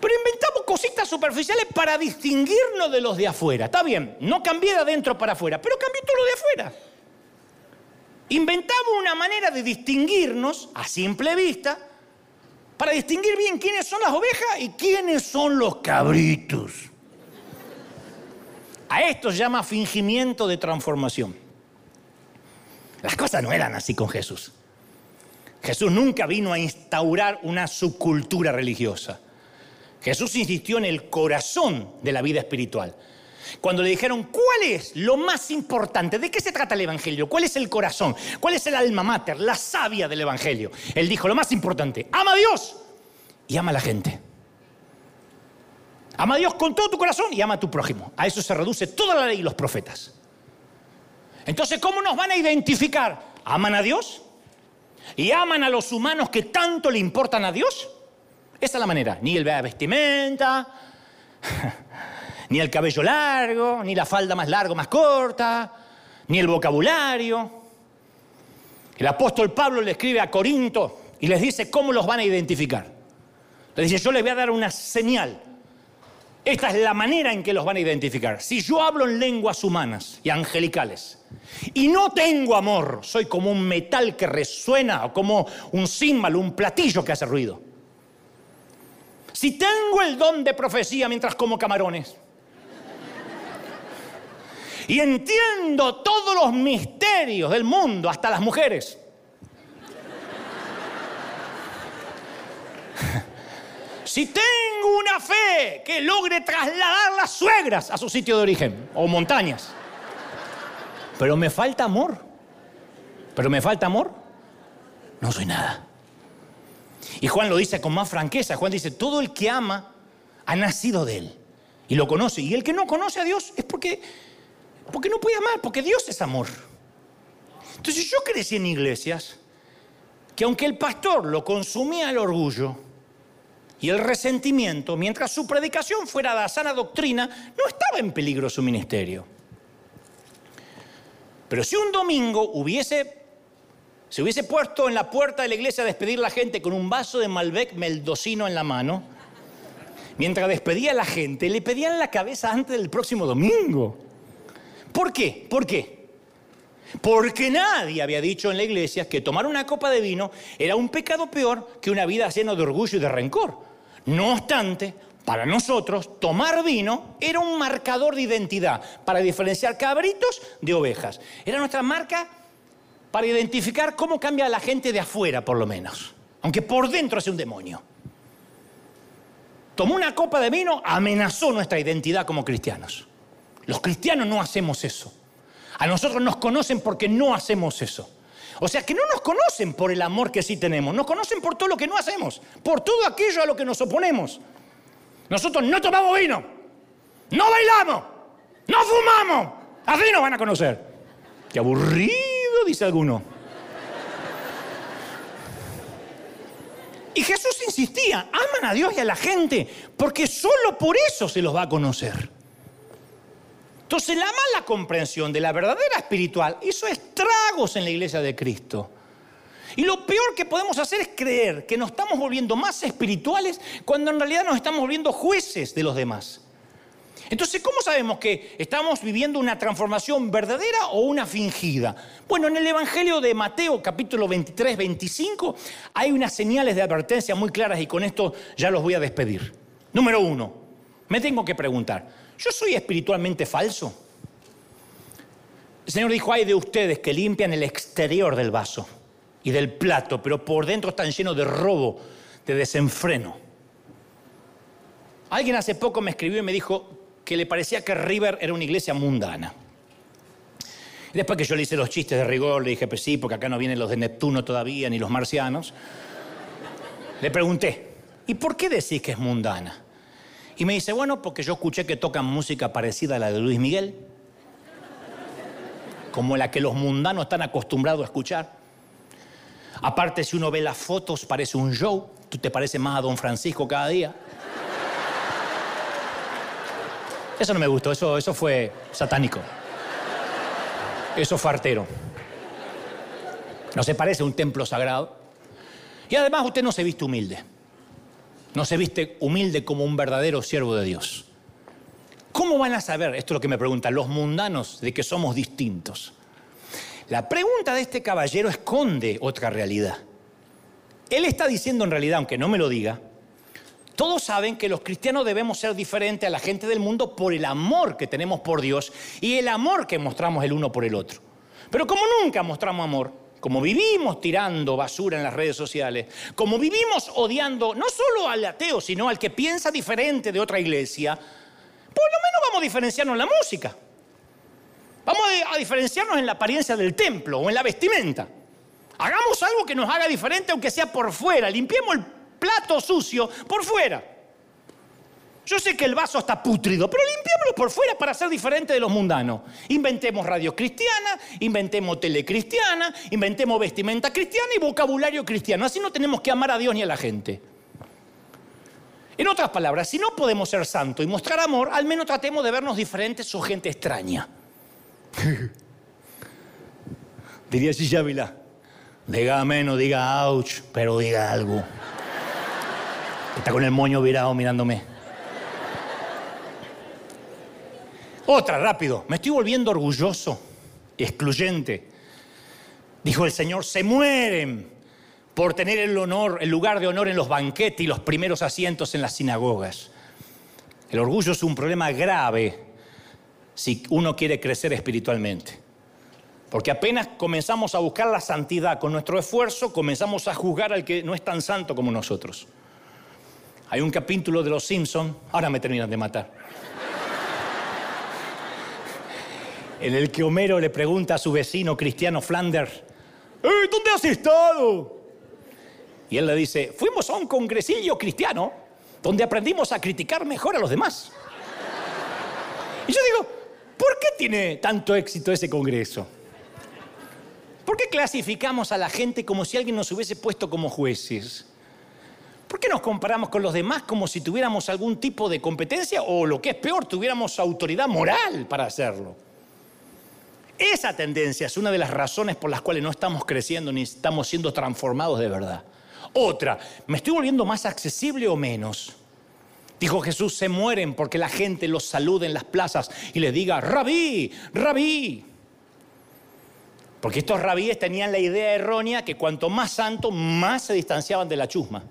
Pero inventamos cositas superficiales para distinguirnos de los de afuera. Está bien, no cambié de adentro para afuera, pero cambié todo lo de afuera. Inventamos una manera de distinguirnos a simple vista para distinguir bien quiénes son las ovejas y quiénes son los cabritos. A esto se llama fingimiento de transformación. Las cosas no eran así con Jesús. Jesús nunca vino a instaurar una subcultura religiosa. Jesús insistió en el corazón de la vida espiritual. Cuando le dijeron, ¿cuál es lo más importante? ¿De qué se trata el Evangelio? ¿Cuál es el corazón? ¿Cuál es el alma mater, la savia del Evangelio? Él dijo, lo más importante, ama a Dios y ama a la gente. Ama a Dios con todo tu corazón y ama a tu prójimo. A eso se reduce toda la ley y los profetas. Entonces, ¿cómo nos van a identificar? ¿Aman a Dios? ¿Y aman a los humanos que tanto le importan a Dios? Esa es la manera. Ni el vestimenta, ni el cabello largo, ni la falda más larga, más corta, ni el vocabulario. El apóstol Pablo le escribe a Corinto y les dice cómo los van a identificar. Les dice, yo les voy a dar una señal. Esta es la manera en que los van a identificar. Si yo hablo en lenguas humanas y angelicales y no tengo amor, soy como un metal que resuena o como un címbalo, un platillo que hace ruido. Si tengo el don de profecía mientras como camarones. Y entiendo todos los misterios del mundo, hasta las mujeres, si tengo una fe que logre trasladar las suegras a su sitio de origen o montañas, pero me falta amor, pero me falta amor, no soy nada. Y Juan lo dice con más franqueza. Juan dice, todo el que ama ha nacido de él y lo conoce. Y el que no conoce a Dios es porque, porque no puede amar, porque Dios es amor. Entonces yo crecí en iglesias que aunque el pastor lo consumía el orgullo y el resentimiento, mientras su predicación fuera la sana doctrina, no estaba en peligro su ministerio. Pero si un domingo hubiese se hubiese puesto en la puerta de la iglesia a despedir a la gente con un vaso de Malbec meldocino en la mano, mientras despedía a la gente, le pedían la cabeza antes del próximo domingo. ¿Por qué? ¿Por qué? Porque nadie había dicho en la iglesia que tomar una copa de vino era un pecado peor que una vida llena de orgullo y de rencor. No obstante, para nosotros, tomar vino era un marcador de identidad para diferenciar cabritos de ovejas. Era nuestra marca para identificar cómo cambia la gente de afuera, por lo menos. Aunque por dentro es un demonio. Tomó una copa de vino, amenazó nuestra identidad como cristianos. Los cristianos no hacemos eso. A nosotros nos conocen porque no hacemos eso. O sea que no nos conocen por el amor que sí tenemos, nos conocen por todo lo que no hacemos, por todo aquello a lo que nos oponemos. Nosotros no tomamos vino, no bailamos, no fumamos. Así nos van a conocer. Qué aburrido dice alguno. Y Jesús insistía, aman a Dios y a la gente, porque solo por eso se los va a conocer. Entonces la mala comprensión de la verdadera espiritual hizo estragos en la iglesia de Cristo. Y lo peor que podemos hacer es creer que nos estamos volviendo más espirituales cuando en realidad nos estamos volviendo jueces de los demás. Entonces, ¿cómo sabemos que estamos viviendo una transformación verdadera o una fingida? Bueno, en el Evangelio de Mateo capítulo 23, 25 hay unas señales de advertencia muy claras y con esto ya los voy a despedir. Número uno, me tengo que preguntar, ¿yo soy espiritualmente falso? El Señor dijo, hay de ustedes que limpian el exterior del vaso y del plato, pero por dentro están llenos de robo, de desenfreno. Alguien hace poco me escribió y me dijo, que le parecía que River era una iglesia mundana. después que yo le hice los chistes de rigor, le dije, pues sí, porque acá no vienen los de Neptuno todavía, ni los marcianos. Le pregunté, ¿y por qué decís que es mundana? Y me dice, bueno, porque yo escuché que tocan música parecida a la de Luis Miguel, como la que los mundanos están acostumbrados a escuchar. Aparte, si uno ve las fotos, parece un show, tú te pareces más a Don Francisco cada día. Eso no me gustó, eso, eso fue satánico. Eso fue artero. No se parece a un templo sagrado. Y además usted no se viste humilde. No se viste humilde como un verdadero siervo de Dios. ¿Cómo van a saber, esto es lo que me preguntan, los mundanos de que somos distintos? La pregunta de este caballero esconde otra realidad. Él está diciendo en realidad, aunque no me lo diga, todos saben que los cristianos debemos ser diferentes a la gente del mundo por el amor que tenemos por Dios y el amor que mostramos el uno por el otro. Pero como nunca mostramos amor, como vivimos tirando basura en las redes sociales, como vivimos odiando no solo al ateo, sino al que piensa diferente de otra iglesia, por lo menos vamos a diferenciarnos en la música. Vamos a diferenciarnos en la apariencia del templo o en la vestimenta. Hagamos algo que nos haga diferente, aunque sea por fuera. Limpiemos el plato sucio por fuera. Yo sé que el vaso está putrido, pero limpiémoslo por fuera para ser diferente de los mundanos. Inventemos radio cristiana, inventemos tele cristiana, inventemos vestimenta cristiana y vocabulario cristiano. Así no tenemos que amar a Dios ni a la gente. En otras palabras, si no podemos ser santos y mostrar amor, al menos tratemos de vernos diferentes o gente extraña. Diría Ávila, diga menos, diga ouch, pero diga algo. Está con el moño virado mirándome. Otra, rápido. Me estoy volviendo orgulloso, excluyente. Dijo el Señor, se mueren por tener el honor, el lugar de honor en los banquetes y los primeros asientos en las sinagogas. El orgullo es un problema grave si uno quiere crecer espiritualmente. Porque apenas comenzamos a buscar la santidad con nuestro esfuerzo, comenzamos a juzgar al que no es tan santo como nosotros. Hay un capítulo de Los Simpsons, ahora me terminan de matar, en el que Homero le pregunta a su vecino cristiano Flanders, ¡Eh, ¿dónde has estado? Y él le dice, fuimos a un congresillo cristiano donde aprendimos a criticar mejor a los demás. Y yo digo, ¿por qué tiene tanto éxito ese congreso? ¿Por qué clasificamos a la gente como si alguien nos hubiese puesto como jueces? ¿Por qué nos comparamos con los demás como si tuviéramos algún tipo de competencia o lo que es peor, tuviéramos autoridad moral para hacerlo? Esa tendencia es una de las razones por las cuales no estamos creciendo ni estamos siendo transformados de verdad. Otra, ¿me estoy volviendo más accesible o menos? Dijo Jesús, se mueren porque la gente los salude en las plazas y les diga, rabí, rabí. Porque estos rabíes tenían la idea errónea que cuanto más santo, más se distanciaban de la chusma.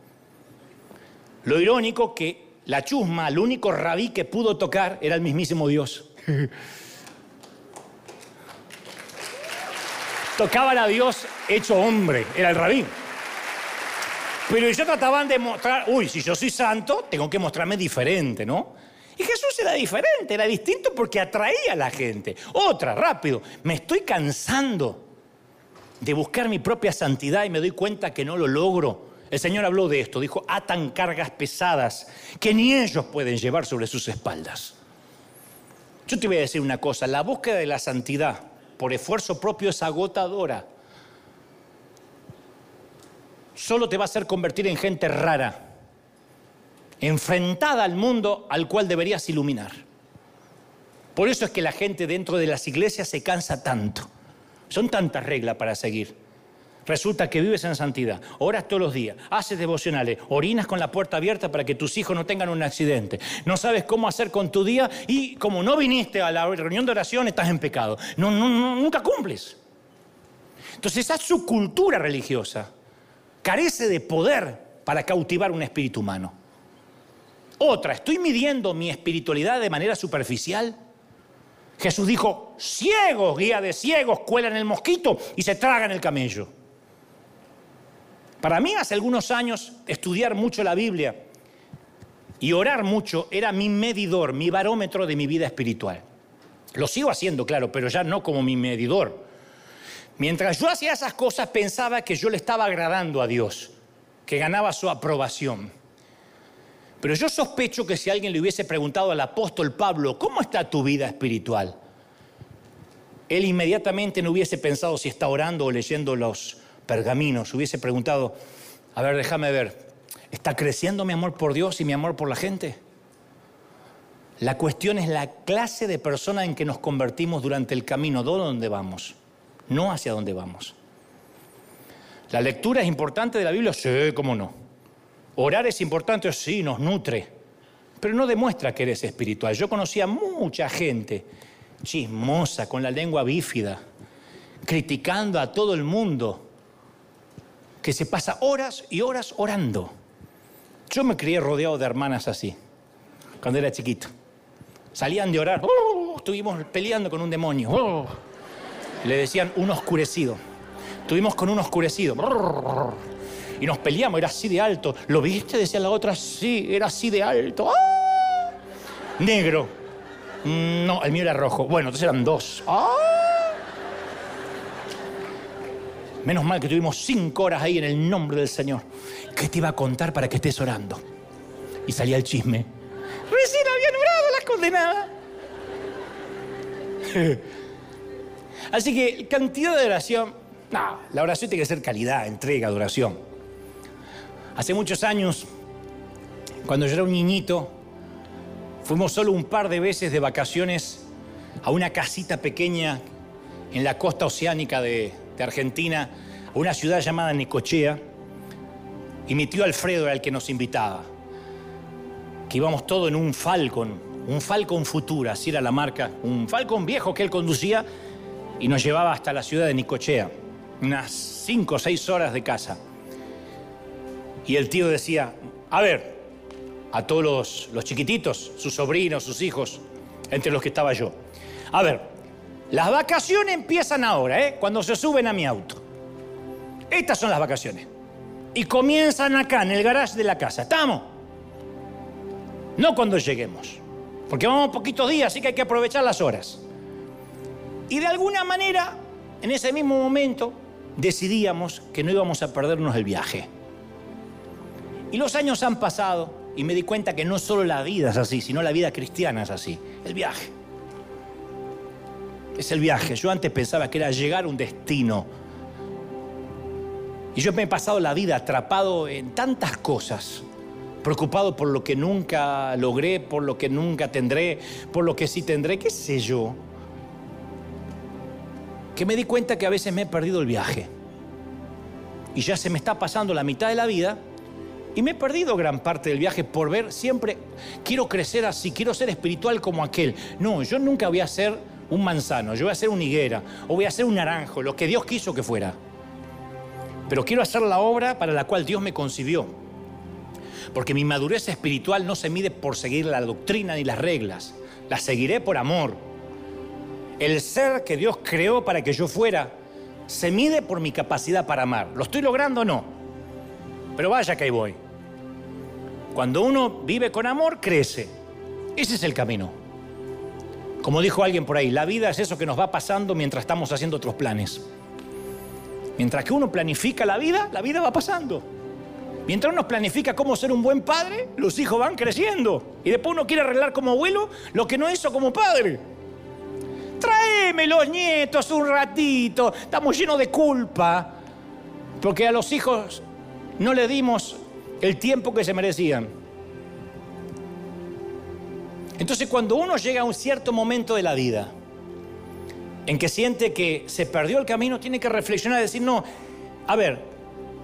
Lo irónico que la chusma, el único rabí que pudo tocar, era el mismísimo Dios. Tocaban a Dios hecho hombre, era el rabí. Pero ellos trataban de mostrar, uy, si yo soy santo, tengo que mostrarme diferente, ¿no? Y Jesús era diferente, era distinto porque atraía a la gente. Otra, rápido, me estoy cansando de buscar mi propia santidad y me doy cuenta que no lo logro. El Señor habló de esto, dijo, atan cargas pesadas que ni ellos pueden llevar sobre sus espaldas. Yo te voy a decir una cosa, la búsqueda de la santidad por esfuerzo propio es agotadora. Solo te va a hacer convertir en gente rara, enfrentada al mundo al cual deberías iluminar. Por eso es que la gente dentro de las iglesias se cansa tanto. Son tantas reglas para seguir. Resulta que vives en santidad, oras todos los días, haces devocionales, orinas con la puerta abierta para que tus hijos no tengan un accidente. No sabes cómo hacer con tu día y como no viniste a la reunión de oración estás en pecado. No, nunca cumples. Entonces esa subcultura religiosa carece de poder para cautivar un espíritu humano. Otra, ¿estoy midiendo mi espiritualidad de manera superficial? Jesús dijo, ciegos, guía de ciegos, cuelan el mosquito y se tragan el camello. Para mí hace algunos años estudiar mucho la Biblia y orar mucho era mi medidor, mi barómetro de mi vida espiritual. Lo sigo haciendo, claro, pero ya no como mi medidor. Mientras yo hacía esas cosas pensaba que yo le estaba agradando a Dios, que ganaba su aprobación. Pero yo sospecho que si alguien le hubiese preguntado al apóstol Pablo, ¿cómo está tu vida espiritual? Él inmediatamente no hubiese pensado si está orando o leyendo los pergaminos, hubiese preguntado, a ver, déjame ver, ¿está creciendo mi amor por Dios y mi amor por la gente? La cuestión es la clase de persona en que nos convertimos durante el camino, ¿dónde vamos? No hacia dónde vamos. La lectura es importante de la Biblia, sí, cómo no. Orar es importante, sí, nos nutre, pero no demuestra que eres espiritual. Yo conocía mucha gente chismosa, con la lengua bífida, criticando a todo el mundo, que se pasa horas y horas orando. Yo me crié rodeado de hermanas así, cuando era chiquito. Salían de orar, ¡oh! estuvimos peleando con un demonio. ¡oh! Le decían un oscurecido. Estuvimos con un oscurecido. Y nos peleamos, era así de alto. ¿Lo viste? Decía la otra, sí, era así de alto. ¡Ah! Negro. Mm, no, el mío era rojo. Bueno, entonces eran dos. ¡Ah! Menos mal que tuvimos cinco horas ahí en el nombre del Señor. ¿Qué te iba a contar para que estés orando? Y salía el chisme. Recién habían orado las condenadas. Así que cantidad de oración. No, la oración tiene que ser calidad, entrega, adoración. Hace muchos años, cuando yo era un niñito, fuimos solo un par de veces de vacaciones a una casita pequeña en la costa oceánica de, de Argentina, a una ciudad llamada Necochea, y mi tío Alfredo era el que nos invitaba. Que íbamos todos en un Falcon, un Falcon Futura, así era la marca, un Falcon viejo que él conducía y nos llevaba hasta la ciudad de Nicochea, unas cinco o seis horas de casa. Y el tío decía, a ver, a todos los chiquititos, sus sobrinos, sus hijos, entre los que estaba yo, a ver, las vacaciones empiezan ahora, ¿eh? cuando se suben a mi auto. Estas son las vacaciones. Y comienzan acá, en el garage de la casa. ¿Estamos? No cuando lleguemos. Porque vamos poquitos días, así que hay que aprovechar las horas. Y de alguna manera, en ese mismo momento, decidíamos que no íbamos a perdernos el viaje. Y los años han pasado y me di cuenta que no solo la vida es así, sino la vida cristiana es así, el viaje. Es el viaje. Yo antes pensaba que era llegar a un destino. Y yo me he pasado la vida atrapado en tantas cosas, preocupado por lo que nunca logré, por lo que nunca tendré, por lo que sí tendré, qué sé yo que me di cuenta que a veces me he perdido el viaje. Y ya se me está pasando la mitad de la vida y me he perdido gran parte del viaje por ver siempre, quiero crecer así, quiero ser espiritual como aquel. No, yo nunca voy a ser un manzano, yo voy a ser una higuera o voy a ser un naranjo, lo que Dios quiso que fuera. Pero quiero hacer la obra para la cual Dios me concibió. Porque mi madurez espiritual no se mide por seguir la doctrina ni las reglas, la seguiré por amor el ser que Dios creó para que yo fuera se mide por mi capacidad para amar. ¿Lo estoy logrando o no? Pero vaya que ahí voy. Cuando uno vive con amor, crece. Ese es el camino. Como dijo alguien por ahí, la vida es eso que nos va pasando mientras estamos haciendo otros planes. Mientras que uno planifica la vida, la vida va pasando. Mientras uno planifica cómo ser un buen padre, los hijos van creciendo. Y después uno quiere arreglar como abuelo lo que no hizo como padre. Tráeme los nietos un ratito. Estamos llenos de culpa porque a los hijos no le dimos el tiempo que se merecían. Entonces cuando uno llega a un cierto momento de la vida en que siente que se perdió el camino, tiene que reflexionar y decir, no, a ver,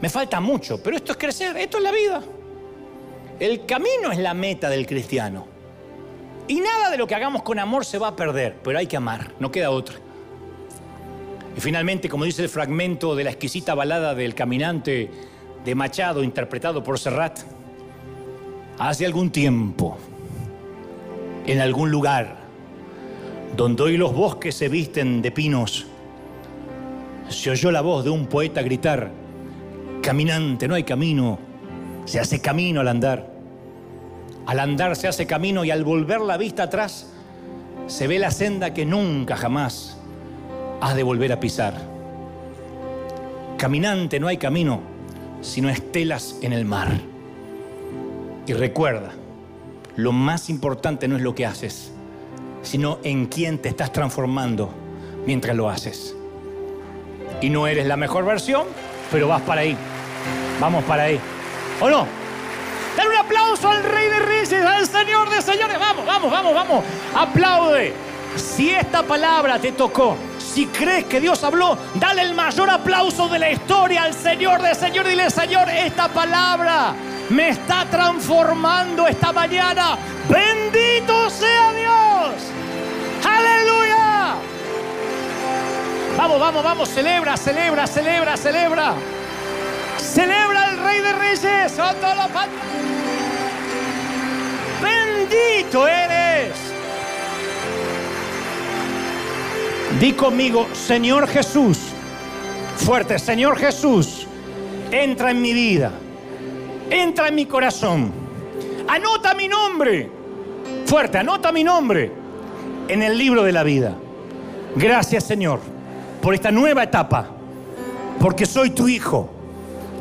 me falta mucho, pero esto es crecer, esto es la vida. El camino es la meta del cristiano. Y nada de lo que hagamos con amor se va a perder, pero hay que amar, no queda otra. Y finalmente, como dice el fragmento de la exquisita balada del caminante de Machado, interpretado por Serrat, hace algún tiempo, en algún lugar, donde hoy los bosques se visten de pinos, se oyó la voz de un poeta gritar, caminante, no hay camino, se hace camino al andar. Al andar se hace camino y al volver la vista atrás se ve la senda que nunca jamás has de volver a pisar. Caminante no hay camino, sino estelas en el mar. Y recuerda, lo más importante no es lo que haces, sino en quién te estás transformando mientras lo haces. Y no eres la mejor versión, pero vas para ahí. Vamos para ahí. ¿O no? Dale un aplauso al Rey de Reyes, al Señor de Señores. Vamos, vamos, vamos, vamos. Aplaude. Si esta palabra te tocó, si crees que Dios habló, dale el mayor aplauso de la historia al Señor de Señor. Dile, Señor, esta palabra me está transformando esta mañana. Bendito sea Dios. Aleluya. Vamos, vamos, vamos. Celebra, celebra, celebra, celebra. Celebra al Rey de Reyes. Bendito eres. Di conmigo, Señor Jesús. Fuerte, Señor Jesús. Entra en mi vida. Entra en mi corazón. Anota mi nombre. Fuerte, anota mi nombre en el libro de la vida. Gracias Señor por esta nueva etapa, porque soy tu hijo.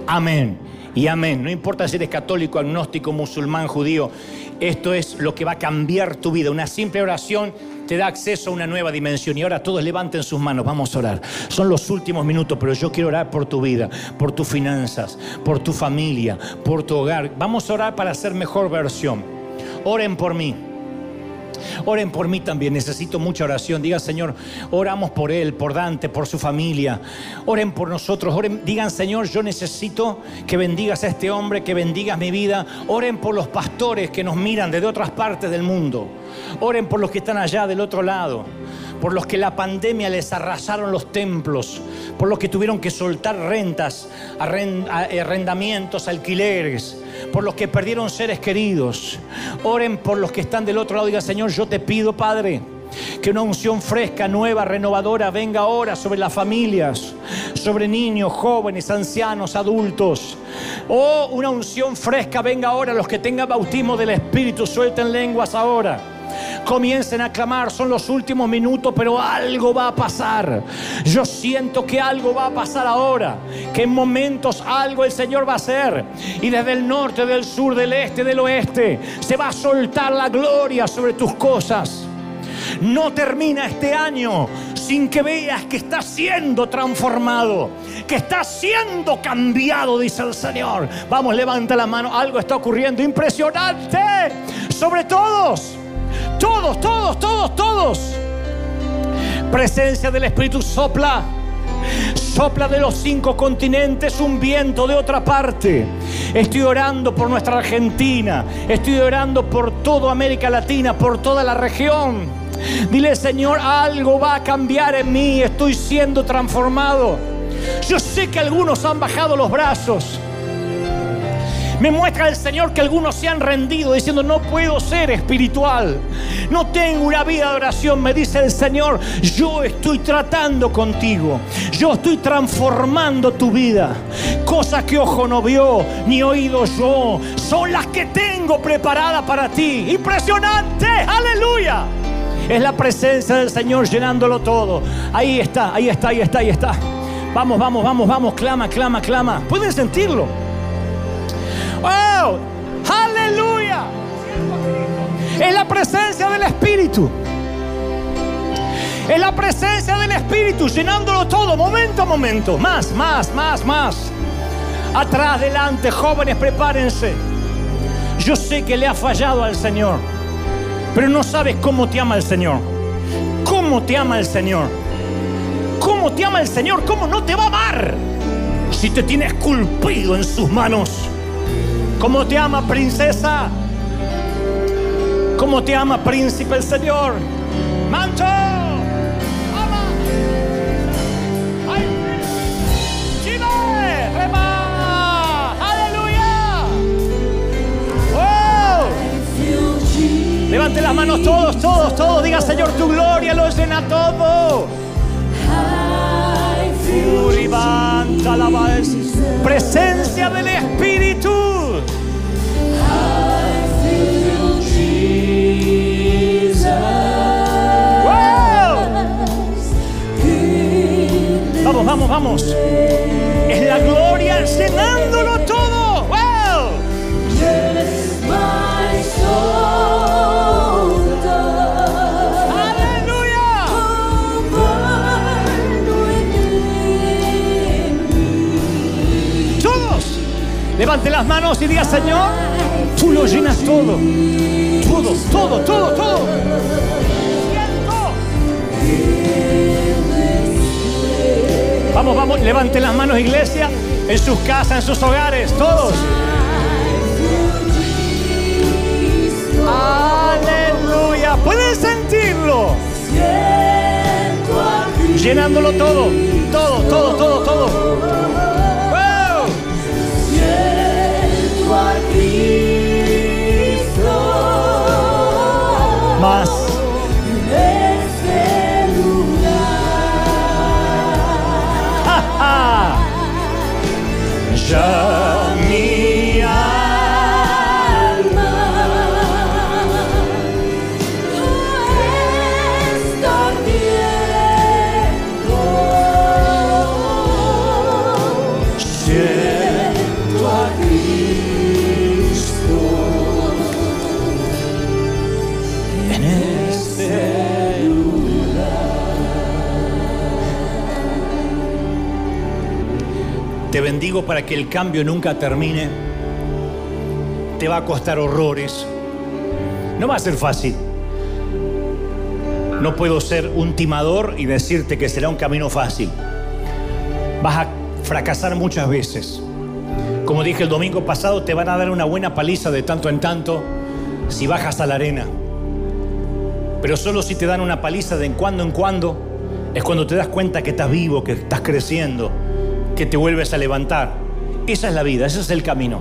Amén y amén. No importa si eres católico, agnóstico, musulmán, judío, esto es lo que va a cambiar tu vida. Una simple oración te da acceso a una nueva dimensión. Y ahora todos levanten sus manos, vamos a orar. Son los últimos minutos, pero yo quiero orar por tu vida, por tus finanzas, por tu familia, por tu hogar. Vamos a orar para hacer mejor versión. Oren por mí. Oren por mí también, necesito mucha oración. Digan, Señor, oramos por él, por Dante, por su familia. Oren por nosotros. Oren, digan, Señor, yo necesito que bendigas a este hombre, que bendigas mi vida. Oren por los pastores que nos miran desde otras partes del mundo. Oren por los que están allá del otro lado por los que la pandemia les arrasaron los templos, por los que tuvieron que soltar rentas, arrendamientos, alquileres, por los que perdieron seres queridos. Oren por los que están del otro lado y digan, Señor, yo te pido, Padre, que una unción fresca, nueva, renovadora venga ahora sobre las familias, sobre niños, jóvenes, ancianos, adultos. Oh, una unción fresca venga ahora. Los que tengan bautismo del Espíritu, suelten lenguas ahora comiencen a clamar. Son los últimos minutos, pero algo va a pasar. Yo siento que algo va a pasar ahora, que en momentos algo el Señor va a hacer. Y desde el norte, del sur, del este, del oeste, se va a soltar la gloria sobre tus cosas. No termina este año sin que veas que está siendo transformado, que está siendo cambiado, dice el Señor. Vamos, levanta la mano, algo está ocurriendo impresionante sobre todos. Todos, todos, todos, todos. Presencia del Espíritu sopla. Sopla de los cinco continentes un viento de otra parte. Estoy orando por nuestra Argentina. Estoy orando por toda América Latina, por toda la región. Dile, Señor, algo va a cambiar en mí. Estoy siendo transformado. Yo sé que algunos han bajado los brazos. Me muestra el Señor que algunos se han rendido diciendo, no puedo ser espiritual. No tengo una vida de oración. Me dice el Señor, yo estoy tratando contigo. Yo estoy transformando tu vida. Cosas que ojo no vio, ni oído yo, son las que tengo preparadas para ti. Impresionante. Aleluya. Es la presencia del Señor llenándolo todo. Ahí está, ahí está, ahí está, ahí está. Vamos, vamos, vamos, vamos. Clama, clama, clama. ¿Pueden sentirlo? ¡Oh! ¡Aleluya! Es la presencia del Espíritu. Es la presencia del Espíritu llenándolo todo, momento a momento. Más, más, más, más. Atrás, delante, jóvenes, prepárense. Yo sé que le ha fallado al Señor, pero no sabes cómo te ama el Señor. ¿Cómo te ama el Señor? ¿Cómo te ama el Señor? ¿Cómo no te va a amar si te tienes esculpido en sus manos? ¿Cómo te ama, princesa? ¿Cómo te ama, príncipe el Señor? ¡Mancho! ¡Ama! ¡Ay! ¡Chile! ¡Rema! ¡Aleluya! ¡Oh! Levante las manos todos, todos, todos. Diga, Señor, tu gloria lo llena todo. Presencia del Espíritu. Vamos, vamos, vamos. Es la gloria llenándolo todo. Levanten las manos y diga, Señor, tú lo llenas todo. Todo, todo, todo, todo. Vamos, vamos, levanten las manos, iglesia, en sus casas, en sus hogares, todos. Aleluya, pueden sentirlo. Llenándolo todo, todo, todo, todo, todo. shine. Bendigo para que el cambio nunca termine. Te va a costar horrores. No va a ser fácil. No puedo ser un timador y decirte que será un camino fácil. Vas a fracasar muchas veces. Como dije el domingo pasado, te van a dar una buena paliza de tanto en tanto si bajas a la arena. Pero solo si te dan una paliza de cuando en cuando es cuando te das cuenta que estás vivo, que estás creciendo, que te vuelves a levantar. Esa es la vida, ese es el camino.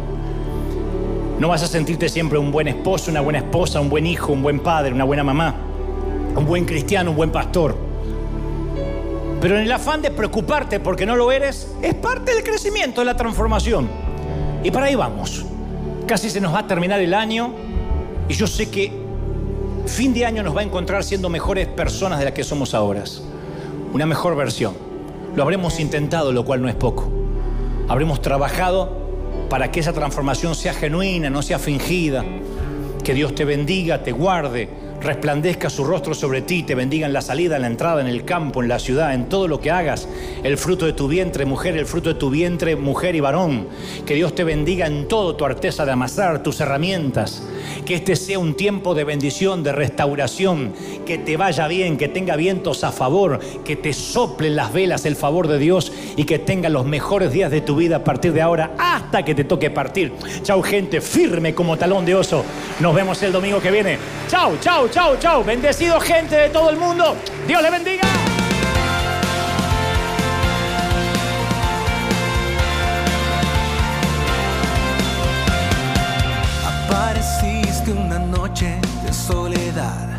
No vas a sentirte siempre un buen esposo, una buena esposa, un buen hijo, un buen padre, una buena mamá, un buen cristiano, un buen pastor. Pero en el afán de preocuparte porque no lo eres, es parte del crecimiento, de la transformación. Y para ahí vamos. Casi se nos va a terminar el año y yo sé que fin de año nos va a encontrar siendo mejores personas de las que somos ahora. Una mejor versión. Lo habremos intentado, lo cual no es poco. Habremos trabajado para que esa transformación sea genuina, no sea fingida. Que Dios te bendiga, te guarde, resplandezca su rostro sobre ti, te bendiga en la salida, en la entrada, en el campo, en la ciudad, en todo lo que hagas. El fruto de tu vientre, mujer, el fruto de tu vientre, mujer y varón. Que Dios te bendiga en todo tu arteza de amasar, tus herramientas. Que este sea un tiempo de bendición, de restauración. Que te vaya bien, que tenga vientos a favor, que te soplen las velas el favor de Dios y que tenga los mejores días de tu vida a partir de ahora hasta que te toque partir. Chau gente, firme como talón de oso. Nos vemos el domingo que viene. Chau, chau, chau, chau. Bendecido gente de todo el mundo. Dios le bendiga. Apareciste una noche de soledad,